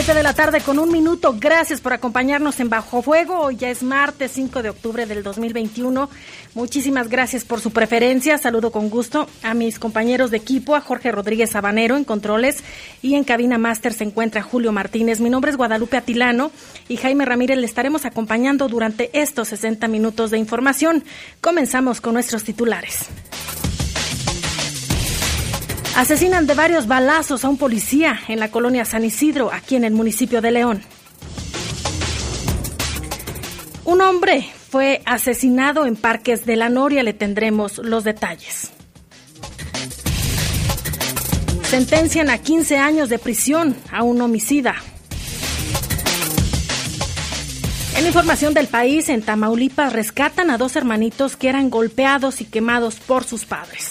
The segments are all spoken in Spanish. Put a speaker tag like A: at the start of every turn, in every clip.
A: Siete de la tarde con un minuto. Gracias por acompañarnos en Bajo Fuego. Hoy ya es martes 5 de octubre del 2021. Muchísimas gracias por su preferencia. Saludo con gusto a mis compañeros de equipo, a Jorge Rodríguez Sabanero en controles y en cabina máster se encuentra Julio Martínez. Mi nombre es Guadalupe Atilano y Jaime Ramírez le estaremos acompañando durante estos 60 minutos de información. Comenzamos con nuestros titulares. Asesinan de varios balazos a un policía en la colonia San Isidro, aquí en el municipio de León. Un hombre fue asesinado en Parques de la Noria, le tendremos los detalles. Sentencian a 15 años de prisión a un homicida. En información del país, en Tamaulipas rescatan a dos hermanitos que eran golpeados y quemados por sus padres.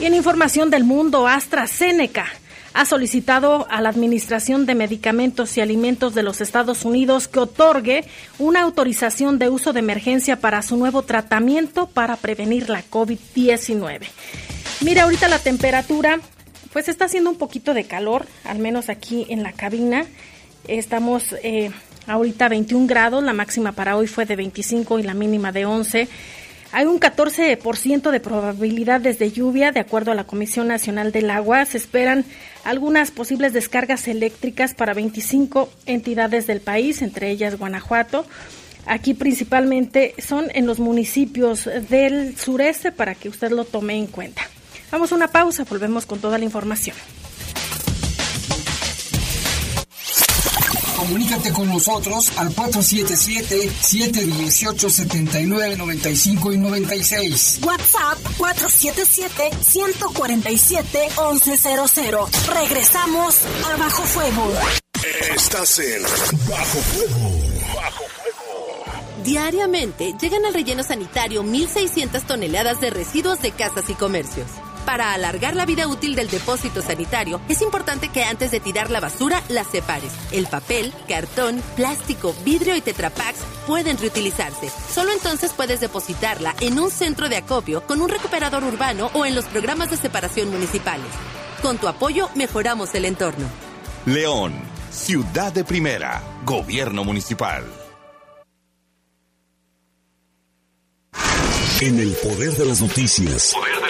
A: Y en información del mundo, AstraZeneca ha solicitado a la Administración de Medicamentos y Alimentos de los Estados Unidos que otorgue una autorización de uso de emergencia para su nuevo tratamiento para prevenir la COVID-19. Mira, ahorita la temperatura, pues está haciendo un poquito de calor, al menos aquí en la cabina. Estamos eh, ahorita 21 grados, la máxima para hoy fue de 25 y la mínima de 11. Hay un 14% de probabilidades de lluvia, de acuerdo a la Comisión Nacional del Agua. Se esperan algunas posibles descargas eléctricas para 25 entidades del país, entre ellas Guanajuato. Aquí principalmente son en los municipios del sureste para que usted lo tome en cuenta. Vamos a una pausa, volvemos con toda la información.
B: Comunícate con nosotros al 477-718-7995 y 96.
C: WhatsApp 477-147-1100. Regresamos a Bajo Fuego.
D: Estás en Bajo Fuego. Bajo Fuego.
E: Diariamente llegan al relleno sanitario 1.600 toneladas de residuos de casas y comercios. Para alargar la vida útil del depósito sanitario, es importante que antes de tirar la basura la separes. El papel, cartón, plástico, vidrio y tetrapacks pueden reutilizarse. Solo entonces puedes depositarla en un centro de acopio con un recuperador urbano o en los programas de separación municipales. Con tu apoyo mejoramos el entorno.
D: León, ciudad de primera, gobierno municipal. En el poder de las noticias. Poder de las noticias.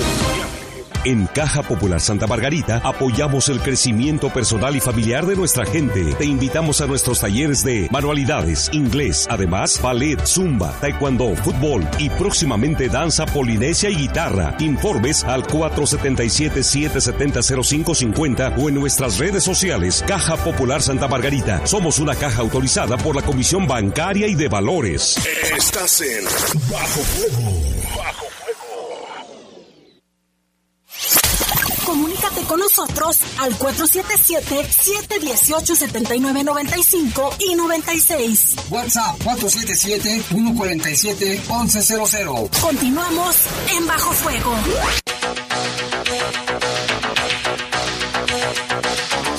D: En Caja Popular Santa Margarita apoyamos el crecimiento personal y familiar de nuestra gente. Te invitamos a nuestros talleres de manualidades, inglés, además ballet, zumba, taekwondo, fútbol y próximamente danza polinesia y guitarra. Informes al 477-770-0550 o en nuestras redes sociales Caja Popular Santa Margarita. Somos una caja autorizada por la Comisión Bancaria y de Valores. Estás en Bajo Fuego. Bajo
C: Comunícate con nosotros al 477-718-7995 y 96.
B: WhatsApp 477-147-1100.
C: Continuamos en Bajo Fuego.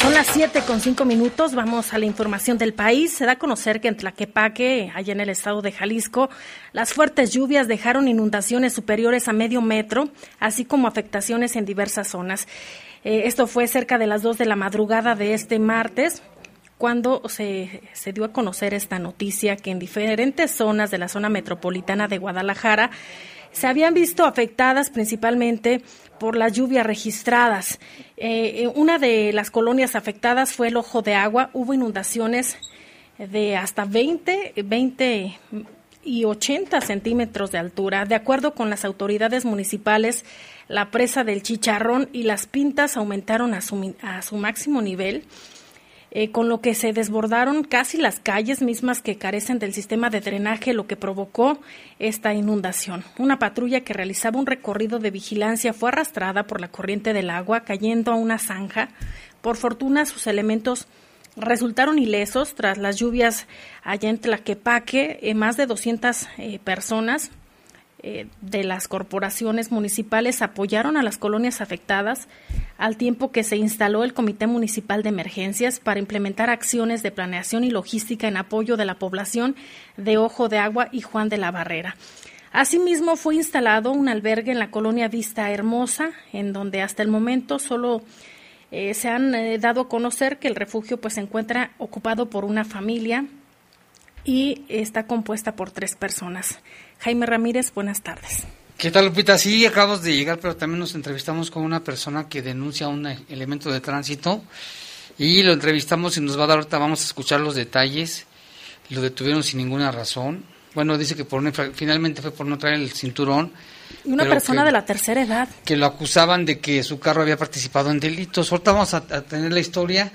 A: Son las 7 con 5 minutos. Vamos a la información del país. Se da a conocer que en Tlaquepaque, allá en el estado de Jalisco, las fuertes lluvias dejaron inundaciones superiores a medio metro, así como afectaciones en diversas zonas. Eh, esto fue cerca de las 2 de la madrugada de este martes cuando se, se dio a conocer esta noticia que en diferentes zonas de la zona metropolitana de Guadalajara se habían visto afectadas principalmente por las lluvias registradas. Eh, una de las colonias afectadas fue el Ojo de Agua. Hubo inundaciones de hasta 20, 20 y 80 centímetros de altura. De acuerdo con las autoridades municipales, la presa del Chicharrón y las pintas aumentaron a su, máximo nivel. Eh, con lo que se desbordaron casi las calles mismas que carecen del sistema de drenaje, lo que provocó esta inundación. Una patrulla que realizaba un recorrido de vigilancia fue arrastrada por la corriente del agua, cayendo a una zanja. Por fortuna, sus elementos resultaron ilesos tras las lluvias allá en Tlaquepaque. Eh, más de 200 eh, personas eh, de las corporaciones municipales apoyaron a las colonias afectadas al tiempo que se instaló el Comité Municipal de Emergencias para implementar acciones de planeación y logística en apoyo de la población de Ojo de Agua y Juan de la Barrera. Asimismo, fue instalado un albergue en la colonia Vista Hermosa, en donde hasta el momento solo eh, se han eh, dado a conocer que el refugio pues, se encuentra ocupado por una familia y está compuesta por tres personas. Jaime Ramírez, buenas tardes.
F: ¿Qué tal, Lupita? Sí, acabamos de llegar, pero también nos entrevistamos con una persona que denuncia un elemento de tránsito y lo entrevistamos y nos va a dar ahorita, vamos a escuchar los detalles. Lo detuvieron sin ninguna razón. Bueno, dice que por finalmente fue por no traer el cinturón.
A: Y una persona de la tercera edad.
F: Que lo acusaban de que su carro había participado en delitos. Ahorita vamos a, a tener la historia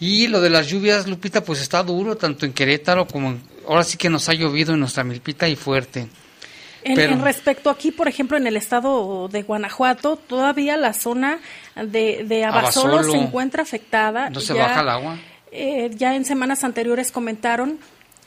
F: y lo de las lluvias, Lupita, pues está duro, tanto en Querétaro como en, ahora sí que nos ha llovido en nuestra milpita y fuerte.
A: En, respecto aquí, por ejemplo, en el estado de Guanajuato, todavía la zona de, de Abasolo, se encuentra afectada.
F: ¿No se baja el agua?
A: Eh, ya en semanas anteriores comentaron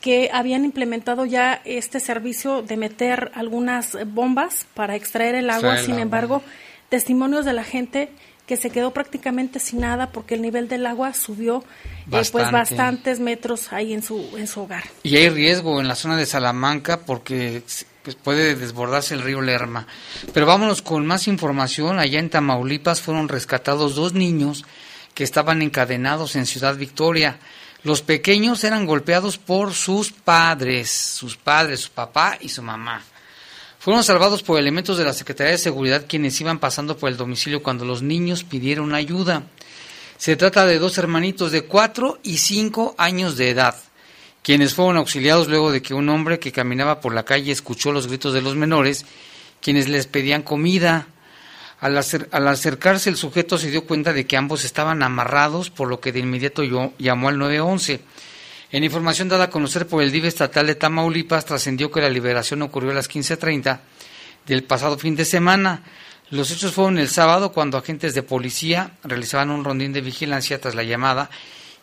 A: que habían implementado ya este servicio de meter algunas bombas para extraer el agua. Sin embargo, testimonios de la gente que se quedó prácticamente sin nada porque el nivel del agua subió eh, pues bastantes metros ahí en su en su hogar.
F: Y hay riesgo en la zona de Salamanca porque pues puede desbordarse el río Lerma. Pero vámonos con más información. Allá en Tamaulipas fueron rescatados dos niños que estaban encadenados en Ciudad Victoria. Los pequeños eran golpeados por sus padres, sus padres, su papá y su mamá. Fueron salvados por elementos de la Secretaría de Seguridad quienes iban pasando por el domicilio cuando los niños pidieron ayuda. Se trata de dos hermanitos de cuatro y cinco años de edad, quienes fueron auxiliados luego de que un hombre que caminaba por la calle escuchó los gritos de los menores, quienes les pedían comida. Al, acercarse el sujeto se dio cuenta de que ambos estaban amarrados, por lo que de inmediato llamó al 911. En información dada a conocer por el DIV estatal de Tamaulipas, trascendió que la liberación ocurrió a las 15.30 del pasado fin de semana. Los hechos fueron el sábado cuando agentes de policía realizaban un rondín de vigilancia tras la llamada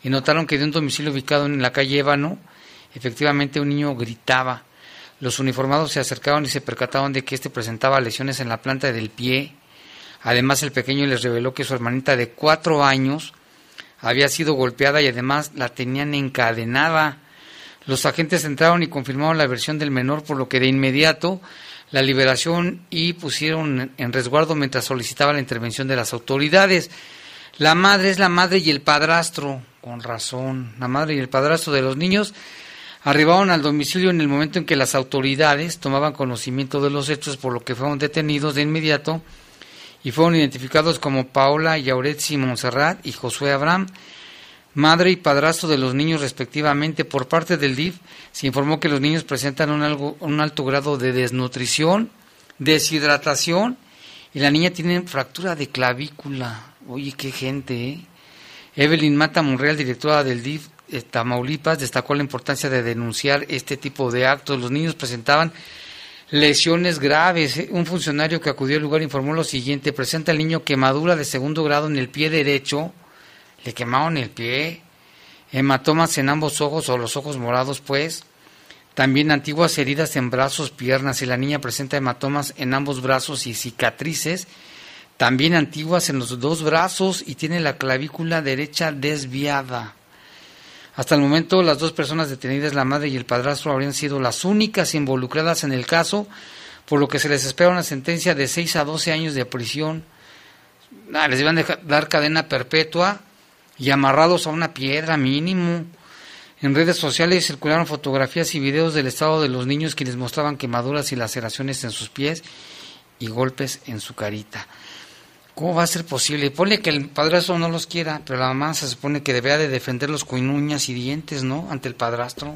F: y notaron que de un domicilio ubicado en la calle Ébano, efectivamente un niño gritaba. Los uniformados se acercaron y se percataron de que éste presentaba lesiones en la planta del pie. Además, el pequeño les reveló que su hermanita de cuatro años había sido golpeada y además la tenían encadenada. Los agentes entraron y confirmaron la versión del menor, por lo que de inmediato la liberación y pusieron en resguardo mientras solicitaba la intervención de las autoridades. La madre es la madre y el padrastro, con razón, la madre y el padrastro de los niños arribaron al domicilio en el momento en que las autoridades tomaban conocimiento de los hechos, por lo que fueron detenidos de inmediato y fueron identificados como Paola Yauretsi Monserrat y Josué Abraham, madre y padrastro de los niños respectivamente. Por parte del DIF se informó que los niños presentan un, algo, un alto grado de desnutrición, deshidratación y la niña tiene fractura de clavícula. Oye, qué gente, ¿eh? Evelyn Mata Monreal, directora del DIF de Tamaulipas, destacó la importancia de denunciar este tipo de actos. Los niños presentaban lesiones graves. Eh, un funcionario que acudió al lugar informó lo siguiente, presenta al niño quemadura de segundo grado en el pie derecho, le quemaron el pie, hematomas en ambos ojos o los ojos morados pues, también antiguas heridas en brazos, piernas y la niña presenta hematomas en ambos brazos y cicatrices, también antiguas en los dos brazos y tiene la clavícula derecha desviada. Hasta el momento, las dos personas detenidas, la madre y el padrastro, habrían sido las únicas involucradas en el caso, por lo que se les espera una sentencia de 6 a 12 años de prisión. les iban a dar cadena perpetua. y amarrados a una piedra mínimo. En redes sociales circularon fotografías y videos del estado de los niños quienes mostraban quemaduras y laceraciones en sus pies y golpes en su carita. ¿Cómo va a ser posible? Ponle que el padrastro no los quiera, pero la mamá se supone que debería de defenderlos con uñas y dientes, ¿no? Ante el padrastro.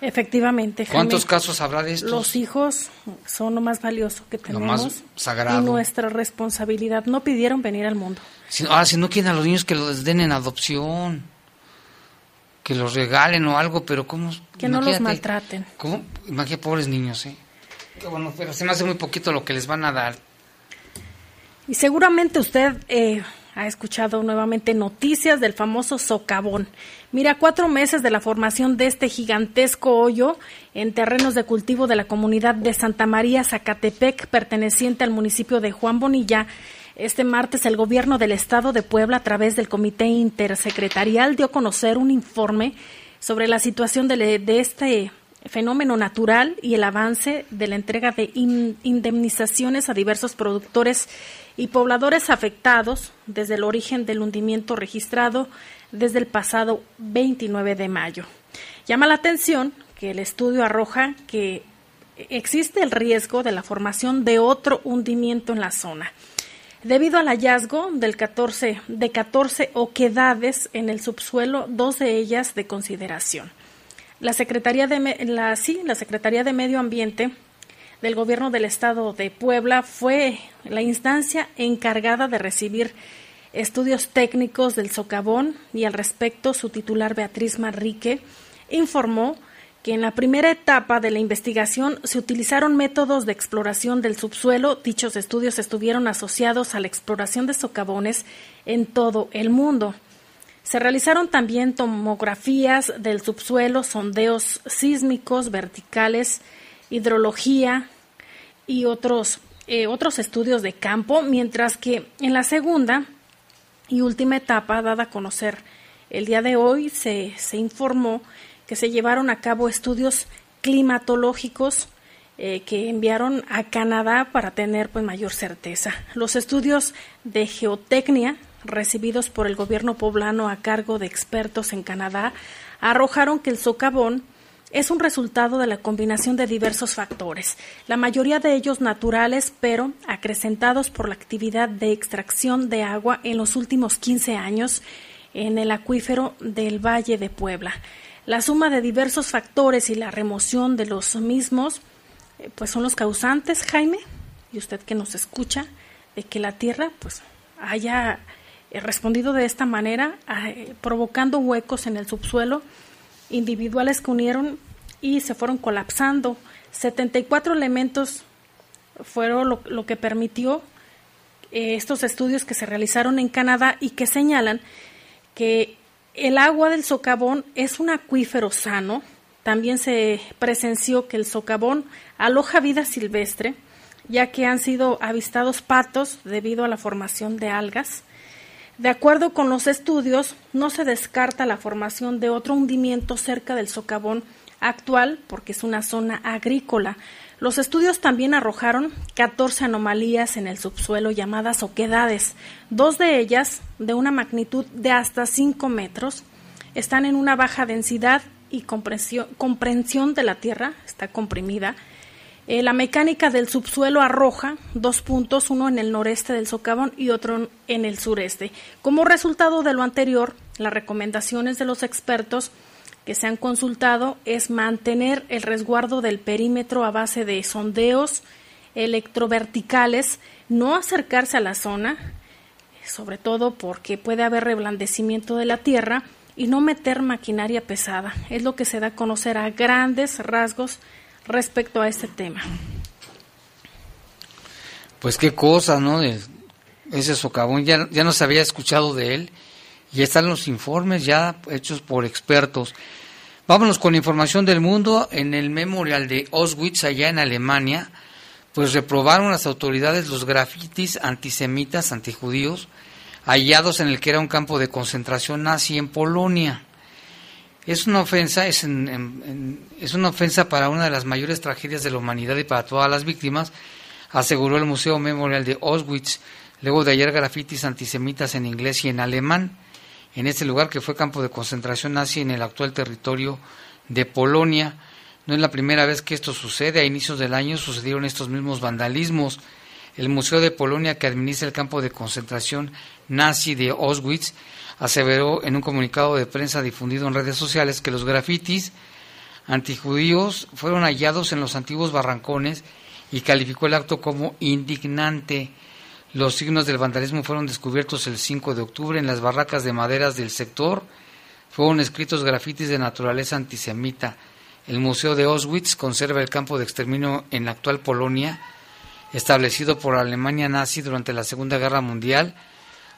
A: Efectivamente.
F: ¿Cuántos casos habrá de estos?
A: Los hijos son lo más valioso que tenemos.
F: Lo más sagrado.
A: Y nuestra responsabilidad. No pidieron venir al mundo.
F: Si, ahora, si no quieren a los niños que los den en adopción, que los regalen o algo, pero ¿cómo?
A: Que no los maltraten.
F: ¿Cómo? Imagínate, pobres niños, ¿eh? Qué bueno, pero se me hace muy poquito lo que les van a dar.
A: Y seguramente usted eh, ha escuchado nuevamente noticias del famoso socavón. Mira, cuatro meses de la formación de este gigantesco hoyo en terrenos de cultivo de la comunidad de Santa María Zacatepec, perteneciente al municipio de Juan Bonilla. Este martes el gobierno del estado de Puebla, a través del Comité Intersecretarial, dio a conocer un informe sobre la situación de, de este fenómeno natural y el avance de la entrega de indemnizaciones a diversos productores y pobladores afectados desde el origen del hundimiento registrado desde el pasado 29 de mayo. Llama la atención que el estudio arroja que existe el riesgo de la formación de otro hundimiento en la zona. Debido al hallazgo del 14, de 14 oquedades en el subsuelo, dos de ellas de consideración. La Secretaría de, la, sí, la Secretaría de Medio Ambiente del Gobierno del Estado de Puebla fue la instancia encargada de recibir estudios técnicos del socavón y al respecto su titular Beatriz Marrique informó que en la primera etapa de la investigación se utilizaron métodos de exploración del subsuelo. Dichos estudios estuvieron asociados a la exploración de socavones en todo el mundo. Se realizaron también tomografías del subsuelo, sondeos sísmicos verticales, hidrología y otros, eh, otros estudios de campo, mientras que en la segunda y última etapa, dada a conocer el día de hoy, se, se informó que se llevaron a cabo estudios climatológicos eh, que enviaron a Canadá para tener pues, mayor certeza. Los estudios de geotecnia recibidos por el gobierno poblano a cargo de expertos en Canadá arrojaron que el socavón es un resultado de la combinación de diversos factores, la mayoría de ellos naturales, pero acrecentados por la actividad de extracción de agua en los últimos 15 años en el acuífero del Valle de Puebla. La suma de diversos factores y la remoción de los mismos, eh, pues son los causantes, Jaime, y usted que nos escucha, de que la Tierra, pues, haya respondido de esta manera, eh, provocando huecos en el subsuelo individuales que unieron y se fueron colapsando. 74 elementos fueron lo, que permitió eh, estos estudios que se realizaron en Canadá y que señalan que el agua del socavón es un acuífero sano. También se presenció que el socavón aloja vida silvestre, ya que han sido avistados patos debido a la formación de algas. De acuerdo con los estudios, no se descarta la formación de otro hundimiento cerca del socavón actual porque es una zona agrícola. Los estudios también arrojaron 14 anomalías en el subsuelo llamadas oquedades. Dos de ellas, de una magnitud de hasta 5 metros, están en una baja densidad y comprensión de la tierra, está comprimida, eh, la mecánica del subsuelo arroja dos puntos, uno en el noreste del socavón y otro en el sureste. Como resultado de lo anterior, las recomendaciones de los expertos que se han consultado es mantener el resguardo del perímetro a base de sondeos electroverticales, no acercarse a la zona, sobre todo porque puede haber reblandecimiento de la tierra, y no meter maquinaria pesada. Es lo que se da a conocer a grandes rasgos respecto a este tema.
F: Pues qué cosa, ¿no? ese socavón, ya, ya no se había escuchado de él, y están los informes ya hechos por expertos. Vámonos con información del mundo. En el memorial de Auschwitz, allá en Alemania, pues reprobaron las autoridades los grafitis antisemitas, antijudíos, hallados en el que era un campo de concentración nazi en Polonia. Es una ofensa, es, es una ofensa para una de las mayores tragedias de la humanidad y para todas las víctimas, aseguró el Museo Memorial de Auschwitz, luego de hallar grafitis antisemitas en inglés y en alemán. en este lugar que fue campo de concentración nazi en el actual territorio de Polonia. No es la primera vez que esto sucede. A inicios del año sucedieron estos mismos vandalismos. El Museo de Polonia, que administra el campo de concentración nazi de Auschwitz, aseveró en un comunicado de prensa difundido en redes sociales que los grafitis antijudíos fueron hallados en los antiguos barrancones y calificó el acto como indignante. Los signos del vandalismo fueron descubiertos el 5 de octubre en las barracas de maderas del sector. Fueron escritos grafitis de naturaleza antisemita. El Museo de Auschwitz conserva el campo de exterminio en la actual Polonia, establecido por Alemania nazi durante la Segunda Guerra Mundial.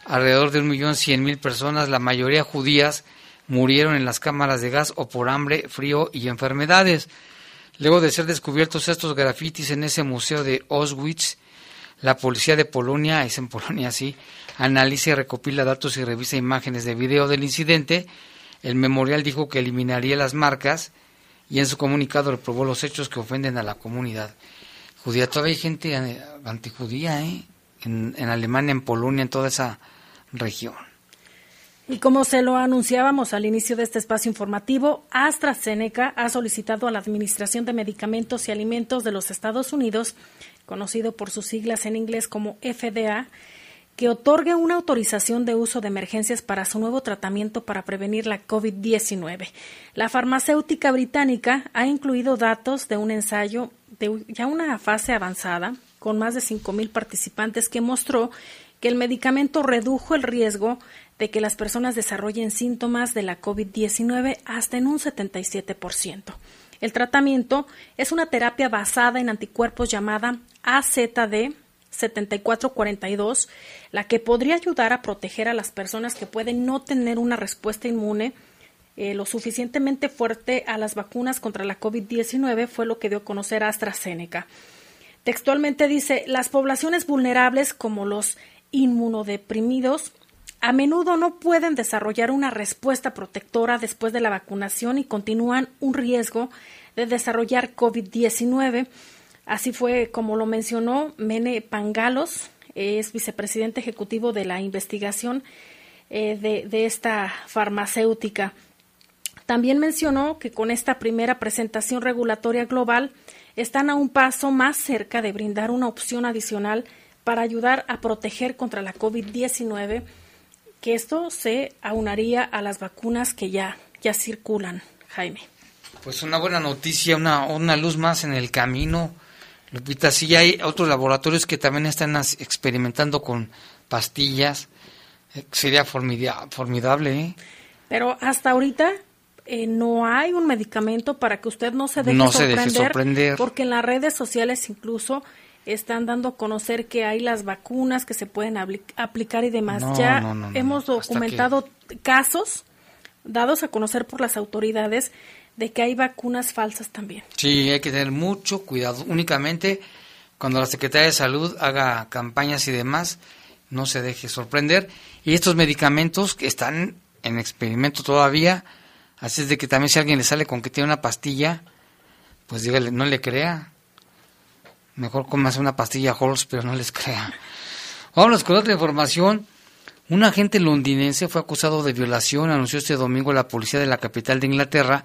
F: Alrededor de un millón cien mil personas, la mayoría judías, murieron en las cámaras de gas o por hambre, frío y enfermedades. Luego de ser descubiertos estos grafitis en ese museo de Auschwitz, la policía de Polonia, es en Polonia sí, analiza y recopila datos y revisa imágenes de video del incidente. El memorial dijo que eliminaría las marcas y en su comunicado reprobó los hechos que ofenden a la comunidad judía. Todavía hay gente antijudía ¿eh? en Alemania, en Polonia, en toda esa región.
A: Y como se lo anunciábamos al inicio de este espacio informativo, AstraZeneca ha solicitado a la Administración de Medicamentos y Alimentos de los Estados Unidos, conocido por sus siglas en inglés como FDA, que otorgue una autorización de uso de emergencias para su nuevo tratamiento para prevenir la COVID-19. La farmacéutica británica ha incluido datos de un ensayo de ya una fase avanzada con más de 5.000 participantes que mostró que el medicamento redujo el riesgo de que las personas desarrollen síntomas de la COVID-19 hasta en un 77%. El tratamiento es una terapia basada en anticuerpos llamada AZD 7442, la que podría ayudar a proteger a las personas que pueden no tener una respuesta inmune eh, lo suficientemente fuerte a las vacunas contra la COVID-19, fue lo que dio a conocer AstraZeneca. Textualmente dice, las poblaciones vulnerables como los inmunodeprimidos a menudo no pueden desarrollar una respuesta protectora después de la vacunación y continúan un riesgo de desarrollar COVID-19. Así fue como lo mencionó Mene Pangalos, es vicepresidente ejecutivo de la investigación eh, de, de esta farmacéutica. También mencionó que con esta primera presentación regulatoria global están a un paso más cerca de brindar una opción adicional para ayudar a proteger contra la COVID-19 que esto se aunaría a las vacunas que ya, ya circulan, Jaime.
F: Pues una buena noticia, una, una luz más en el camino. Lupita, sí hay otros laboratorios que también están experimentando con pastillas. Eh, sería formidable, ¿eh?
A: Pero hasta ahorita eh, no hay un medicamento para que usted no se deje,
F: no se deje sorprender,
A: porque en las redes sociales incluso están dando a conocer que hay las vacunas que se pueden aplicar y demás. ya hemos documentado casos dados a conocer por las autoridades de que hay vacunas falsas también.
F: Sí, hay que tener mucho cuidado. Únicamente cuando la Secretaría de Salud haga campañas y demás, no se deje sorprender. Y estos medicamentos que están en experimento todavía, así es de que también si alguien le sale con que tiene una pastilla, pues dígale, no le crea Mejor comas una pastilla Halls, pero no les crea. Vámonos con otra información. Un agente londinense fue acusado de violación, anunció este domingo la policía de la capital de Inglaterra,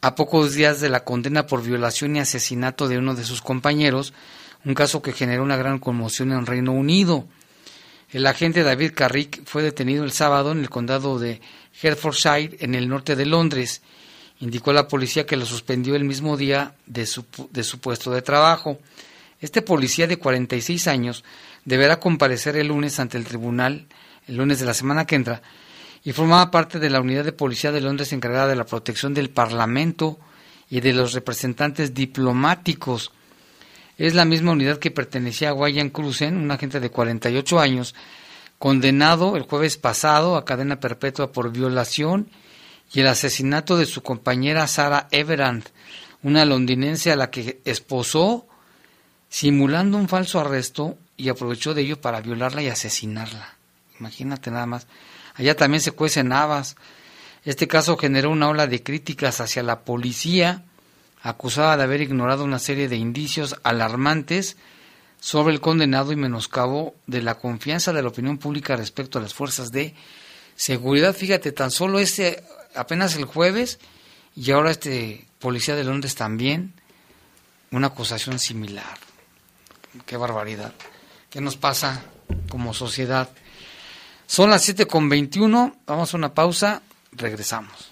F: a pocos días de la condena por violación y asesinato de uno de sus compañeros, un caso que generó una gran conmoción en Reino Unido. El agente David Carrick fue detenido el sábado en el condado de Hertfordshire, en el norte de Londres. Indicó la policía que lo suspendió el mismo día de su, de su puesto de trabajo. Este policía de 46 años deberá comparecer el lunes ante el tribunal, el lunes de la semana que entra, y formaba parte de la unidad de policía de Londres encargada de la protección del Parlamento y de los representantes diplomáticos. Es la misma unidad que pertenecía a Guayan Cruzen, un agente de 48 años, condenado el jueves pasado a cadena perpetua por violación y el asesinato de su compañera Sara Everand, una londinense a la que esposó simulando un falso arresto y aprovechó de ello para violarla y asesinarla. Imagínate nada más. Allá también se cuecen habas. Este caso generó una ola de críticas hacia la policía, acusada de haber ignorado una serie de indicios alarmantes sobre el condenado y menoscabo de la confianza de la opinión pública respecto a las fuerzas de seguridad, fíjate, tan solo este, apenas el jueves, y ahora este policía de Londres también, una acusación similar. Qué barbaridad. ¿Qué nos pasa como sociedad? Son las 7 con 21, vamos a una pausa, regresamos.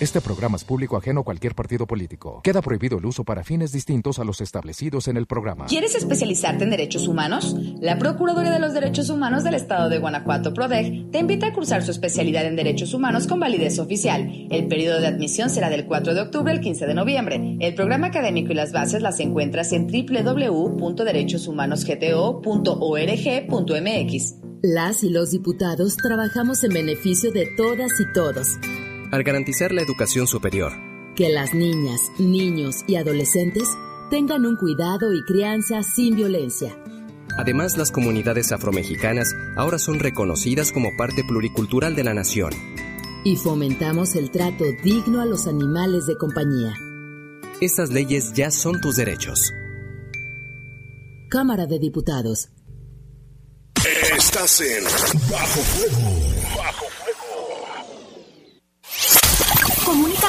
G: Este programa es público ajeno a cualquier partido político. Queda prohibido el uso para fines distintos a los establecidos en el programa.
H: ¿Quieres especializarte en derechos humanos? La Procuraduría de los Derechos Humanos del Estado de Guanajuato, PRODEG, te invita a cursar su especialidad en derechos humanos con validez oficial. El periodo de admisión será del 4 de octubre al 15 de noviembre. El programa académico y las bases las encuentras en www.derechoshumanosgto.org.mx.
I: Las y los diputados trabajamos en beneficio de todas y todos
J: al garantizar la educación superior.
I: Que las niñas, niños y adolescentes tengan un cuidado y crianza sin violencia.
J: Además, las comunidades afromexicanas ahora son reconocidas como parte pluricultural de la nación.
I: Y fomentamos el trato digno a los animales de compañía.
J: Estas leyes ya son tus derechos.
I: Cámara de Diputados.
K: Estás en Bajo Fuego.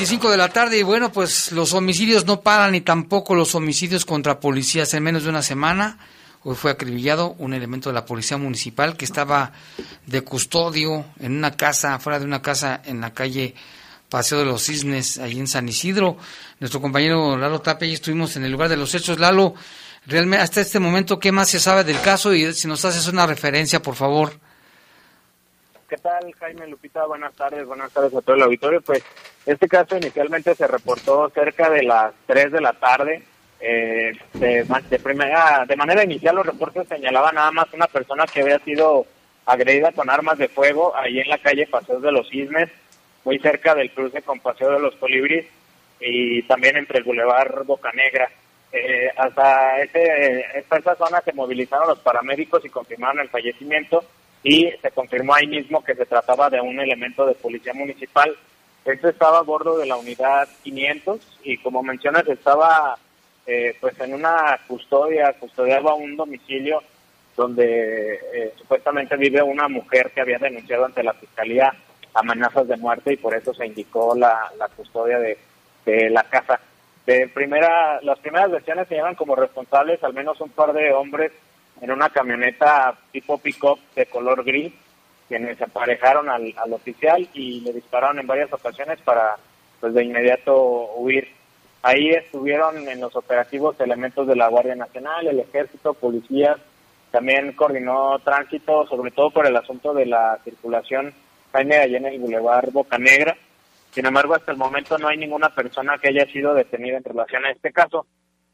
F: 25 de la tarde y bueno, pues los homicidios no paran y tampoco los homicidios contra policías. En menos de una semana, hoy fue acribillado un elemento de la policía municipal que estaba de custodio en una casa, fuera de una casa en la calle Paseo de los Cisnes, ahí en San Isidro. Nuestro compañero Lalo Tapia y estuvimos en el lugar de los hechos. Lalo, realmente hasta este momento, ¿qué más se sabe del caso? Y si nos haces una referencia, por favor.
L: ¿Qué tal, Jaime Lupita? Buenas tardes, buenas tardes a todo el auditorio. Pues este caso inicialmente se reportó cerca de las 3 de la tarde. Eh, de, primera, de manera inicial los reportes señalaban nada más una persona que había sido agredida con armas de fuego ahí en la calle Paseo de los Cisnes, muy cerca del cruce con Paseo de los Colibris y también entre el Boulevard Bocanegra. Eh, hasta ese, hasta esa zona se movilizaron los paramédicos y confirmaron el fallecimiento y se confirmó ahí mismo que se trataba de un elemento de policía municipal. Este estaba a bordo de la unidad 500 y como mencionas estaba eh, pues en una custodia, custodiaba un domicilio donde eh, supuestamente vive una mujer que había denunciado ante la fiscalía amenazas de muerte y por eso se indicó la, la custodia de, de la casa. De primera, las primeras versiones señalan como responsables al menos un par de hombres en una camioneta tipo pick-up de color gris, quienes aparejaron al, al oficial y le dispararon en varias ocasiones para pues de inmediato huir. Ahí estuvieron en los operativos elementos de la Guardia Nacional, el Ejército, policías, también coordinó tránsito, sobre todo por el asunto de la circulación Jaime allá en el Boulevard Boca Negra. Sin embargo, hasta el momento no hay ninguna persona que haya sido detenida en relación a este caso.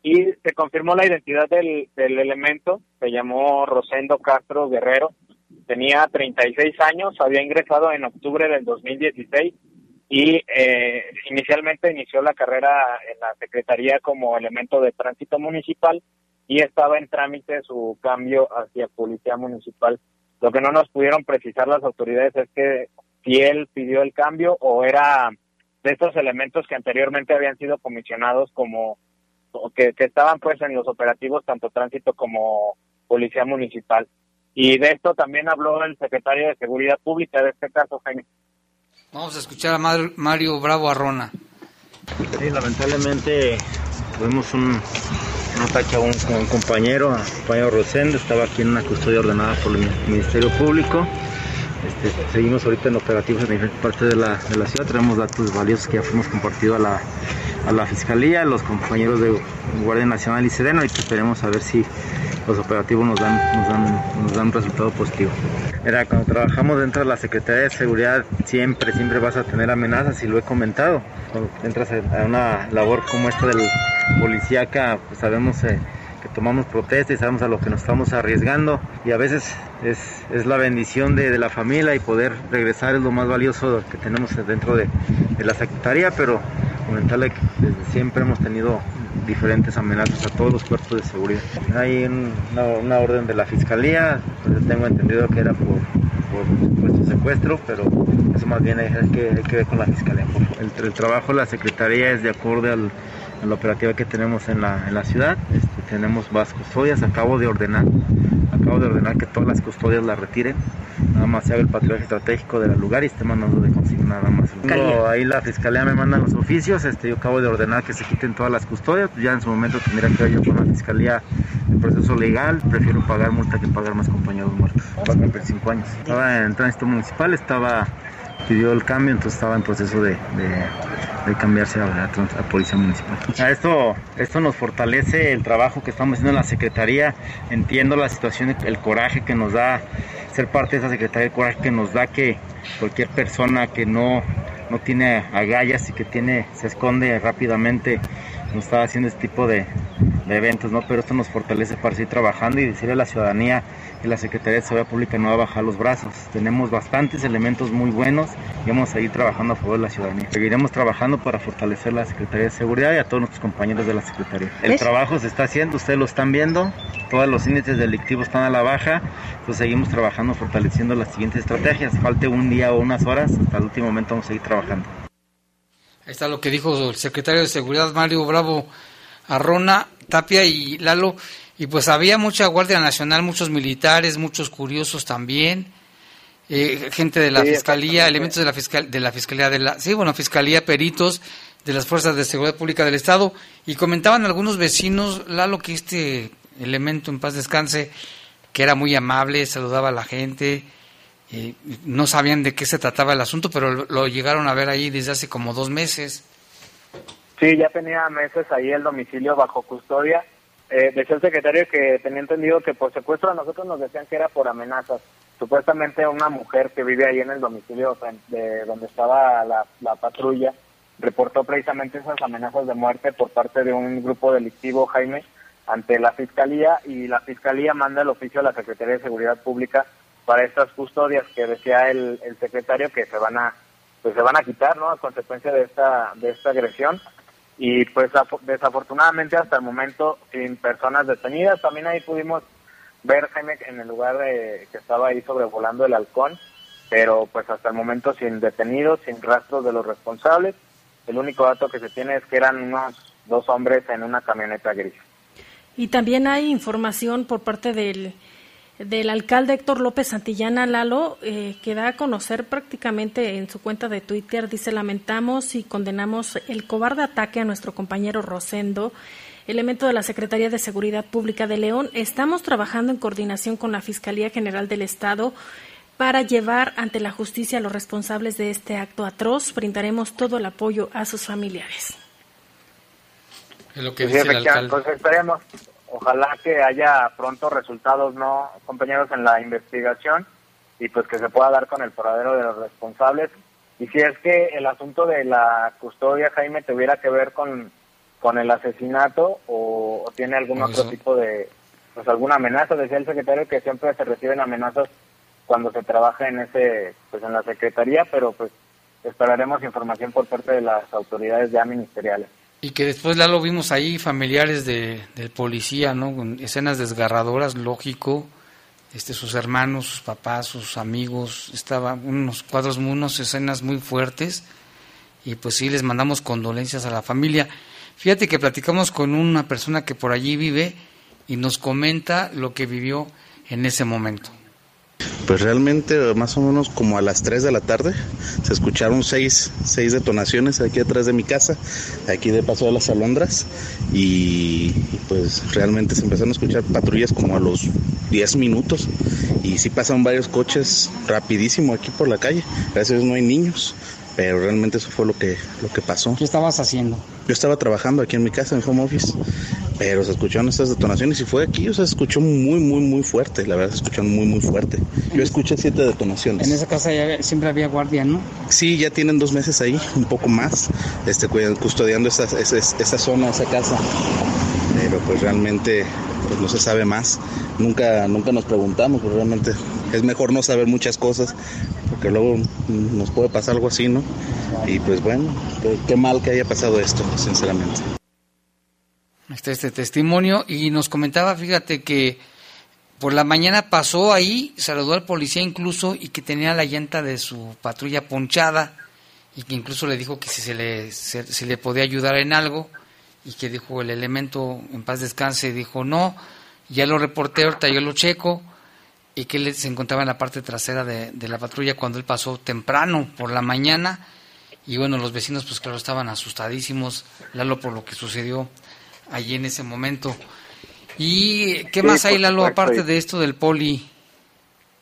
L: Y se confirmó la identidad del, del elemento, se llamó Rosendo Castro Guerrero, tenía 36 años, había ingresado en octubre del 2016 y eh, inicialmente inició la carrera en la Secretaría como elemento de tránsito municipal y estaba en trámite su cambio hacia Policía Municipal. Lo que no nos pudieron precisar las autoridades es que si él pidió el cambio o era de estos elementos que anteriormente habían sido comisionados como que, que estaban pues en los operativos tanto tránsito como Policía Municipal. Y de esto también habló el secretario de Seguridad Pública de este caso, Jaime.
F: Vamos a escuchar a Mario Bravo Arrona.
M: Sí, lamentablemente tuvimos un, un ataque a un, a un compañero, a compañero Rosendo, estaba aquí en una custodia ordenada por el Ministerio Público. Este, seguimos ahorita en operativos en diferentes partes de la, de la ciudad, tenemos datos valiosos que ya fuimos compartidos a la, a la Fiscalía, los compañeros de Guardia Nacional y Sedeno y que esperemos a ver si los operativos nos dan, nos dan, nos dan resultado positivo. Era cuando trabajamos dentro de la Secretaría de Seguridad siempre, siempre vas a tener amenazas y lo he comentado. Cuando entras a una labor como esta del policíaca, pues sabemos eh, tomamos protesta y sabemos a lo que nos estamos arriesgando y a veces es, es la bendición de, de, la familia y poder regresar es lo más valioso que tenemos dentro de, de la Secretaría, pero comentarle que desde siempre hemos tenido diferentes amenazas a todos los cuerpos de seguridad. Hay una, orden de la Fiscalía, pues tengo entendido que era por, por supuesto secuestro, pero eso más bien hay que, hay que ver con la Fiscalía. El, el trabajo de la Secretaría es de acuerdo al la operativa que tenemos en la, en la ciudad. Este, tenemos más custodias, acabo de ordenar, acabo de ordenar que todas las custodias las retiren. Nada más se haga el patrullaje estratégico del lugar y esté mandando de consigna nada más. Luego, ahí la fiscalía me manda los oficios, este, yo acabo de ordenar que se quiten todas las custodias, ya en su momento tendría que ir yo con la fiscalía el proceso legal, prefiero pagar multa que pagar más compañeros muertos. Cumplir cinco años. Estaba en tránsito municipal, estaba pidió el cambio, entonces estaba en proceso de, de, de cambiarse a, a, a, Policía Municipal. Esto, esto nos fortalece el trabajo que estamos haciendo en la Secretaría, entiendo la situación, el coraje que nos da ser parte de esa Secretaría, el coraje que nos da que cualquier persona que no, no tiene agallas y que tiene, se esconde rápidamente, nos está haciendo este tipo de, de eventos, ¿no? Pero esto nos fortalece para seguir trabajando y decirle a la ciudadanía que la Secretaría de Seguridad Pública no va a bajar los brazos. Tenemos bastantes elementos muy buenos y vamos a seguir trabajando a favor de la ciudadanía. Seguiremos trabajando para fortalecer la Secretaría de Seguridad y a todos nuestros compañeros de la Secretaría. El trabajo se está haciendo, ustedes lo están viendo, todos los índices delictivos están a la baja, entonces seguimos trabajando, fortaleciendo las siguientes estrategias. Falte un día o unas horas, hasta el último momento vamos a seguir trabajando.
F: Ahí está lo que dijo el secretario de Seguridad, Mario Bravo Arrona, Tapia y Lalo. Y pues había mucha Guardia Nacional, muchos militares, muchos curiosos también, eh, gente de la sí, Fiscalía, elementos de la, fiscal, de la Fiscalía, de la, sí, bueno, Fiscalía, peritos de las Fuerzas de Seguridad Pública del Estado. Y comentaban algunos vecinos, Lalo, que este elemento en paz descanse, que era muy amable, saludaba a la gente, eh, no sabían de qué se trataba el asunto, pero lo, llegaron a ver ahí desde hace como dos meses.
L: Sí, ya tenía meses ahí el domicilio bajo custodia. Eh, decía el secretario que tenía entendido que por secuestro a nosotros nos decían que era por amenazas. Supuestamente una mujer que vive ahí en el domicilio de donde estaba la, la patrulla reportó precisamente esas amenazas de muerte por parte de un grupo delictivo, Jaime, ante la Fiscalía y la Fiscalía manda el oficio a la Secretaría de Seguridad Pública para estas custodias que decía el, el secretario que se van a pues se van a quitar, ¿no? A consecuencia de esta de esta agresión y pues desafortunadamente hasta el momento sin personas detenidas. También ahí pudimos ver Jaime en el lugar de, que estaba ahí sobrevolando el halcón, pero pues hasta el momento sin detenidos, sin rastros de los responsables. El único dato que se tiene es que eran unos dos hombres en una camioneta gris.
A: Y también hay información por parte del del alcalde Héctor López Santillana Lalo, eh, que da a conocer prácticamente en su cuenta de Twitter, dice, lamentamos y condenamos el cobarde ataque a nuestro compañero Rosendo, elemento de la Secretaría de Seguridad Pública de León. Estamos trabajando en coordinación con la Fiscalía General del Estado para llevar ante la justicia a los responsables de este acto atroz. Brindaremos todo el apoyo a sus familiares.
F: Es lo que
L: Sí,
F: dice el alcalde.
L: pues esperemos. Ojalá que haya pronto resultados, ¿no, compañeros, en la investigación y pues que se pueda dar con el paradero de los responsables. Y si es que el asunto de la custodia, Jaime, tuviera que ver con, con el asesinato o, o tiene algún otro tipo de, pues alguna amenaza, decía el secretario que siempre se reciben amenazas cuando se trabaja en ese, pues en la secretaría, pero pues esperaremos información por parte de las autoridades ya ministeriales.
F: Y que después Lalo vimos ahí familiares de, del policía, ¿no? Con escenas desgarradoras, lógico. Este, sus hermanos, sus papás, sus amigos, estaban unos cuadros, unas escenas muy fuertes. Y pues sí, les mandamos condolencias a la familia. Fíjate que platicamos con una persona que por allí vive y nos comenta lo que vivió en ese momento.
N: Pues realmente más o menos como a las 3 de la tarde se escucharon seis, seis detonaciones aquí atrás de mi casa, aquí de Paso de las Alondras y, y pues realmente se empezaron a escuchar patrullas como a los 10 minutos y sí pasan varios coches rapidísimo aquí por la calle, gracias a Dios no hay niños, pero realmente eso fue lo que, lo que pasó.
F: ¿Qué estabas haciendo?
N: Yo estaba trabajando aquí en mi casa, en home office, pero se escucharon estas detonaciones y fue aquí, o sea, se escuchó muy, muy, muy fuerte, la verdad se escuchó muy, muy fuerte. Yo escuché siete detonaciones.
F: En esa casa ya siempre había guardia, ¿no?
N: Sí, ya tienen dos meses ahí, un poco más, este, custodiando esa, esa, esa zona, esa casa, pero pues realmente pues no se sabe más. Nunca, nunca nos preguntamos, pues realmente es mejor no saber muchas cosas, porque luego nos puede pasar algo así, ¿no? Y pues bueno, qué, mal que haya pasado esto, sinceramente.
F: Está este testimonio y nos comentaba, fíjate que por la mañana pasó ahí, saludó al policía incluso y que tenía la llanta de su patrulla ponchada y que incluso le dijo que si se le, se le podía ayudar en algo y que dijo el elemento en paz descanse, dijo no, ya lo reporté, ahorita yo lo checo y que él se encontraba en la parte trasera de, de la patrulla cuando él pasó temprano por la mañana y bueno, los vecinos pues claro estaban asustadísimos, Lalo, por lo que sucedió allí en ese momento. ¿Y qué
L: Sí,
F: más hay, Lalo,
L: supuesto,
F: aparte de esto del poli?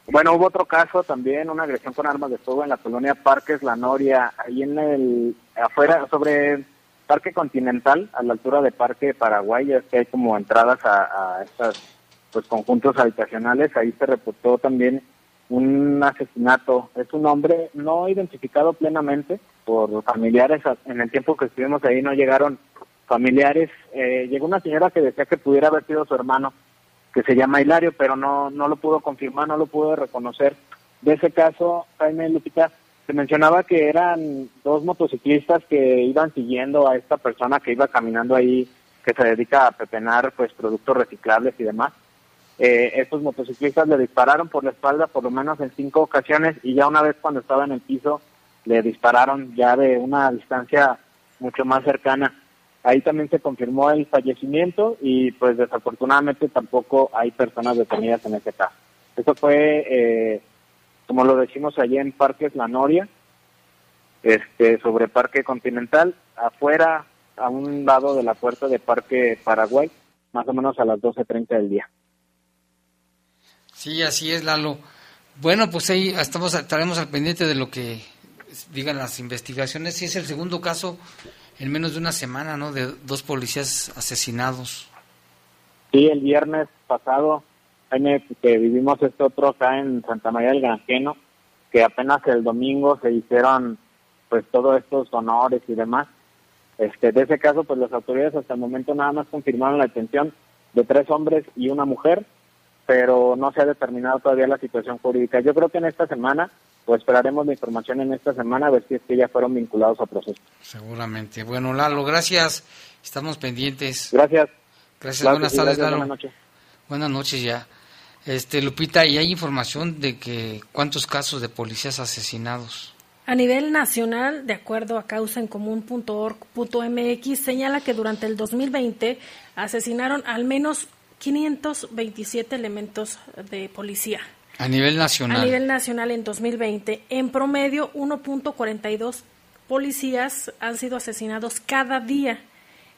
L: Bueno, hubo otro caso también, una agresión con armas de fuego en la colonia Parques La Noria, ahí en el, afuera, sobre Parque Continental, a la altura de Parque Paraguay, es que hay como entradas a, a estos pues, conjuntos habitacionales, ahí se reportó también un asesinato. Es un hombre no identificado plenamente por familiares, en el tiempo que estuvimos ahí no llegaron familiares, eh, llegó una señora que decía que pudiera haber sido su hermano, que se llama Hilario, pero no, no lo pudo confirmar, no lo pudo reconocer. De ese caso, Jaime Lupita, se mencionaba que eran dos motociclistas que iban siguiendo a esta persona que iba caminando ahí, que se dedica a pepenar pues productos reciclables y demás. Eh, estos motociclistas le dispararon por la espalda por lo menos en cinco ocasiones y ya una vez cuando estaba en el piso le dispararon ya de una distancia mucho más cercana. Ahí también se confirmó el fallecimiento y pues desafortunadamente tampoco hay personas detenidas en ese caso. Eso fue, eh, como lo decimos allí en Parques La Noria, este, sobre Parque Continental, afuera, a un lado de la puerta de Parque Paraguay, más o menos a las 12.30 del día.
F: Sí, así es, Lalo. Bueno, pues ahí estamos, estaremos al pendiente de lo que digan las investigaciones. Sí, es el segundo caso en menos de una semana, ¿no? De dos policías asesinados.
L: Sí, el viernes pasado, que vivimos este otro acá en Santa María del Granjeno, que apenas el domingo se hicieron pues todos estos honores y demás. Este, de ese caso, pues las autoridades hasta el momento nada más confirmaron la detención de tres hombres y una mujer, pero no se ha determinado todavía la situación jurídica. Yo creo que en esta semana, pues esperaremos la información en esta semana a ver si es que ya fueron vinculados a proceso.
F: Seguramente. Bueno, Lalo, gracias. Estamos pendientes.
L: Gracias.
F: Gracias,
L: Claro
F: buenas
L: sí,
F: tardes,
L: gracias,
F: Lalo.
L: buenas noches.
F: Buenas noches ya. Este, Lupita, ¿y hay información de que cuántos casos de policías asesinados?
A: A nivel nacional, de acuerdo a causaancomún.org.mx, señala que durante el 2020 asesinaron al menos 527 elementos de policía.
F: A nivel nacional.
A: A nivel nacional en 2020. En promedio, 1.42 policías han sido asesinados cada día.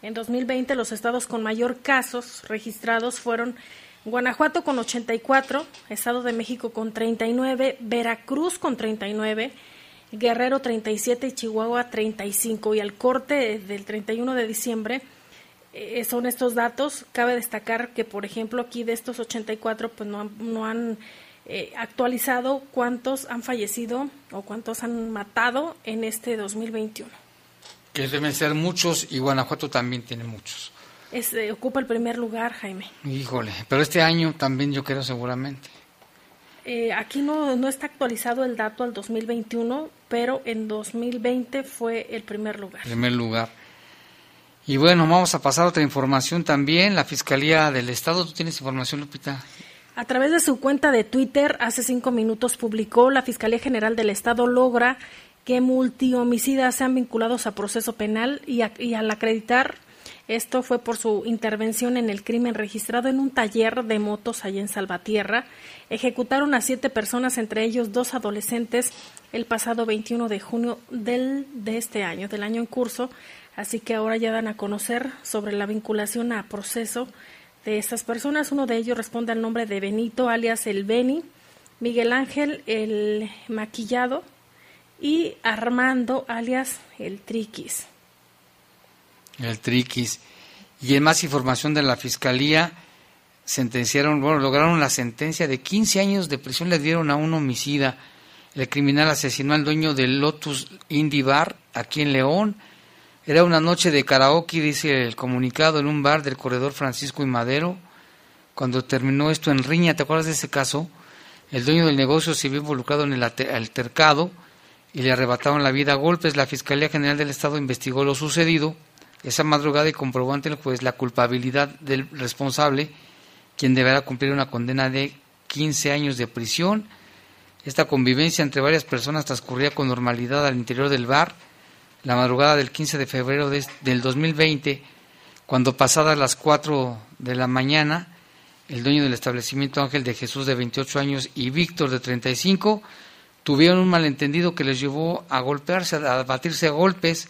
A: En 2020 los estados con mayor casos registrados fueron Guanajuato con 84, Estado de México con 39, Veracruz con 39, Guerrero 37 y Chihuahua 35. Y al corte del 31 de diciembre eh, son estos datos. Cabe destacar que, por ejemplo, aquí de estos 84, pues no, no han eh, actualizado cuántos han fallecido o cuántos han matado en este 2021.
F: Que deben ser muchos y Guanajuato también tiene muchos.
A: Es, eh, ocupa el primer lugar, Jaime.
F: Híjole, pero este año también yo creo seguramente.
A: Eh, aquí no, no está actualizado el dato al 2021, pero en 2020 fue el primer lugar.
F: Primer lugar. Y bueno, vamos a pasar a otra información también. La Fiscalía del Estado, ¿tú tienes información, Lupita?
A: A través de su cuenta de Twitter, hace cinco minutos publicó la Fiscalía General del Estado logra que multihomicidas sean vinculados a proceso penal y, al acreditar esto fue por su intervención en el crimen registrado en un taller de motos allá en Salvatierra. Ejecutaron a siete personas, entre ellos dos adolescentes, el pasado 21 de junio del, de este año, del año en curso. Así que ahora ya dan a conocer sobre la vinculación a proceso de estas personas. Uno de ellos responde al nombre de Benito, alias el Beni, Miguel Ángel, el Maquillado, y Armando, alias el Triquis.
F: El Triquis. Y en más información de la Fiscalía, sentenciaron, bueno, lograron la sentencia de 15 años de prisión, le dieron a un homicida. El criminal asesinó al dueño del Lotus Indie Bar aquí en León era una noche de karaoke, dice el comunicado, en un bar del corredor Francisco y Madero. Cuando terminó esto en riña, ¿te acuerdas de ese caso? El dueño del negocio se vio involucrado en el altercado y le arrebataron la vida a golpes. La Fiscalía General del Estado investigó lo sucedido esa madrugada y comprobó ante el juez la culpabilidad del responsable, quien deberá cumplir una condena de 15 años de prisión. Esta convivencia entre varias personas transcurría con normalidad al interior del bar la madrugada del 15 de febrero del 2020, cuando pasadas las 4 de la mañana, el dueño del establecimiento Ángel de Jesús de 28 años y Víctor de 35 tuvieron un malentendido que les llevó a golpearse, a batirse a golpes.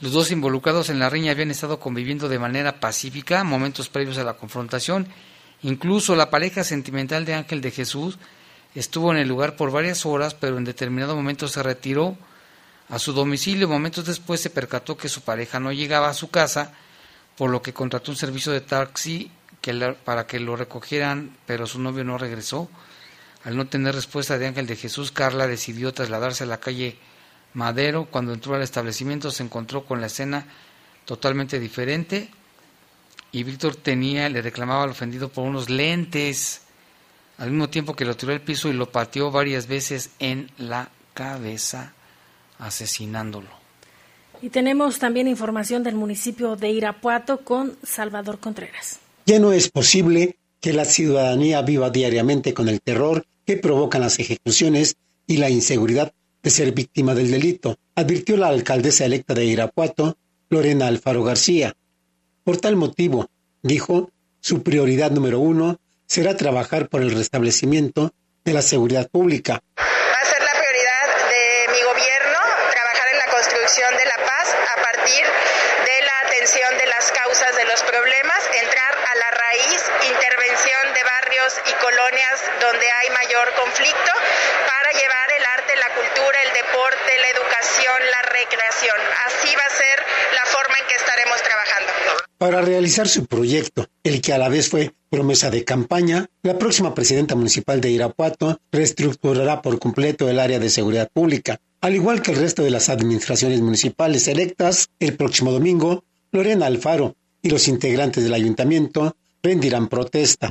F: Los dos involucrados en la riña habían estado conviviendo de manera pacífica momentos previos a la confrontación. Incluso la pareja sentimental de Ángel de Jesús estuvo en el lugar por varias horas, pero en determinado momento se retiró a su domicilio. Momentos después se percató que su pareja no llegaba a su casa, por lo que contrató un servicio de taxi para que lo recogieran, pero su novio no regresó. Al no tener respuesta de Ángel de Jesús, Carla decidió trasladarse a la calle Madero. Cuando entró al establecimiento se encontró con la escena totalmente diferente y Víctor tenía, le reclamaba al ofendido por unos lentes, al mismo tiempo que lo tiró al piso y lo pateó varias veces en la cabeza asesinándolo.
A: Y tenemos también información del municipio de Irapuato con Salvador Contreras.
O: Ya no es posible que la ciudadanía viva diariamente con el terror que provocan las ejecuciones y la inseguridad de ser víctima del delito, advirtió la alcaldesa electa de Irapuato, Lorena Alfaro García. Por tal motivo, dijo, su prioridad número uno será trabajar por el restablecimiento de la seguridad pública,
P: y colonias donde hay mayor conflicto para llevar el arte, la cultura, el deporte, la educación, la recreación. Así va a ser la forma en que estaremos trabajando.
O: Para realizar su proyecto, el que a la vez fue promesa de campaña, la próxima presidenta municipal de Irapuato reestructurará por completo el área de seguridad pública. Al igual que el resto de las administraciones municipales electas, el próximo domingo, Lorena Alfaro y los integrantes del ayuntamiento rendirán protesta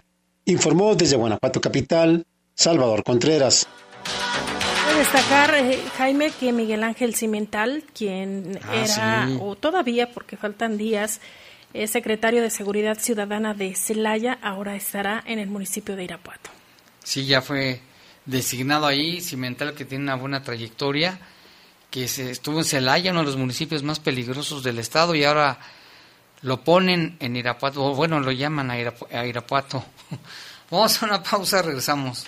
O: informó desde Guanajuato Capital, Salvador Contreras.
A: Quiero destacar, eh, Jaime, que Miguel Ángel Cimental, quien ah, era, o todavía, porque faltan días, es secretario de Seguridad Ciudadana de Celaya, ahora estará en el municipio de Irapuato.
F: Sí, ya fue designado ahí, Cimental, que tiene una buena trayectoria, que se estuvo en Celaya, uno de los municipios más peligrosos del estado, y ahora lo ponen en Irapuato, o bueno, lo llaman a, a Irapuato. Vamos a una pausa, regresamos.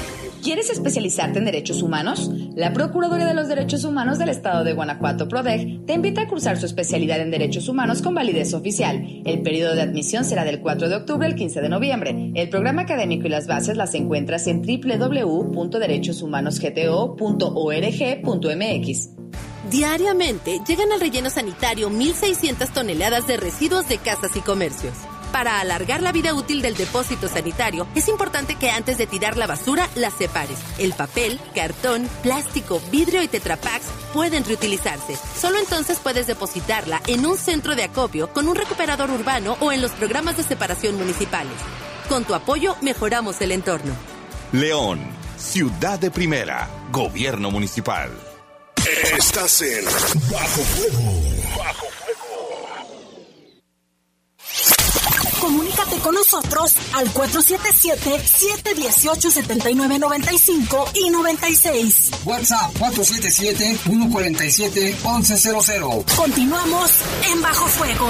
H: ¿Quieres especializarte en derechos humanos? La Procuraduría de los Derechos Humanos del Estado de Guanajuato, PRODEG, te invita a cursar su especialidad en derechos humanos con validez oficial. El periodo de admisión será del 4 de octubre al 15 de noviembre. El programa académico y las bases las encuentras en www.derechoshumanosgto.org.mx.
E: Diariamente llegan al relleno sanitario 1.600 toneladas de residuos de casas y comercios. Para alargar la vida útil del depósito sanitario, es importante que antes de tirar la basura la separes. El papel, cartón, plástico, vidrio y tetrapacks pueden reutilizarse. Solo entonces puedes depositarla en un centro de acopio con un recuperador urbano o en los programas de separación municipales. Con tu apoyo mejoramos el entorno.
Q: León, ciudad de primera, gobierno municipal.
K: Estás en Bajo Fuego. Bajo
C: Comunícate con nosotros al 477-718-7995 y 96.
B: WhatsApp 477-147-1100.
C: Continuamos en Bajo Fuego.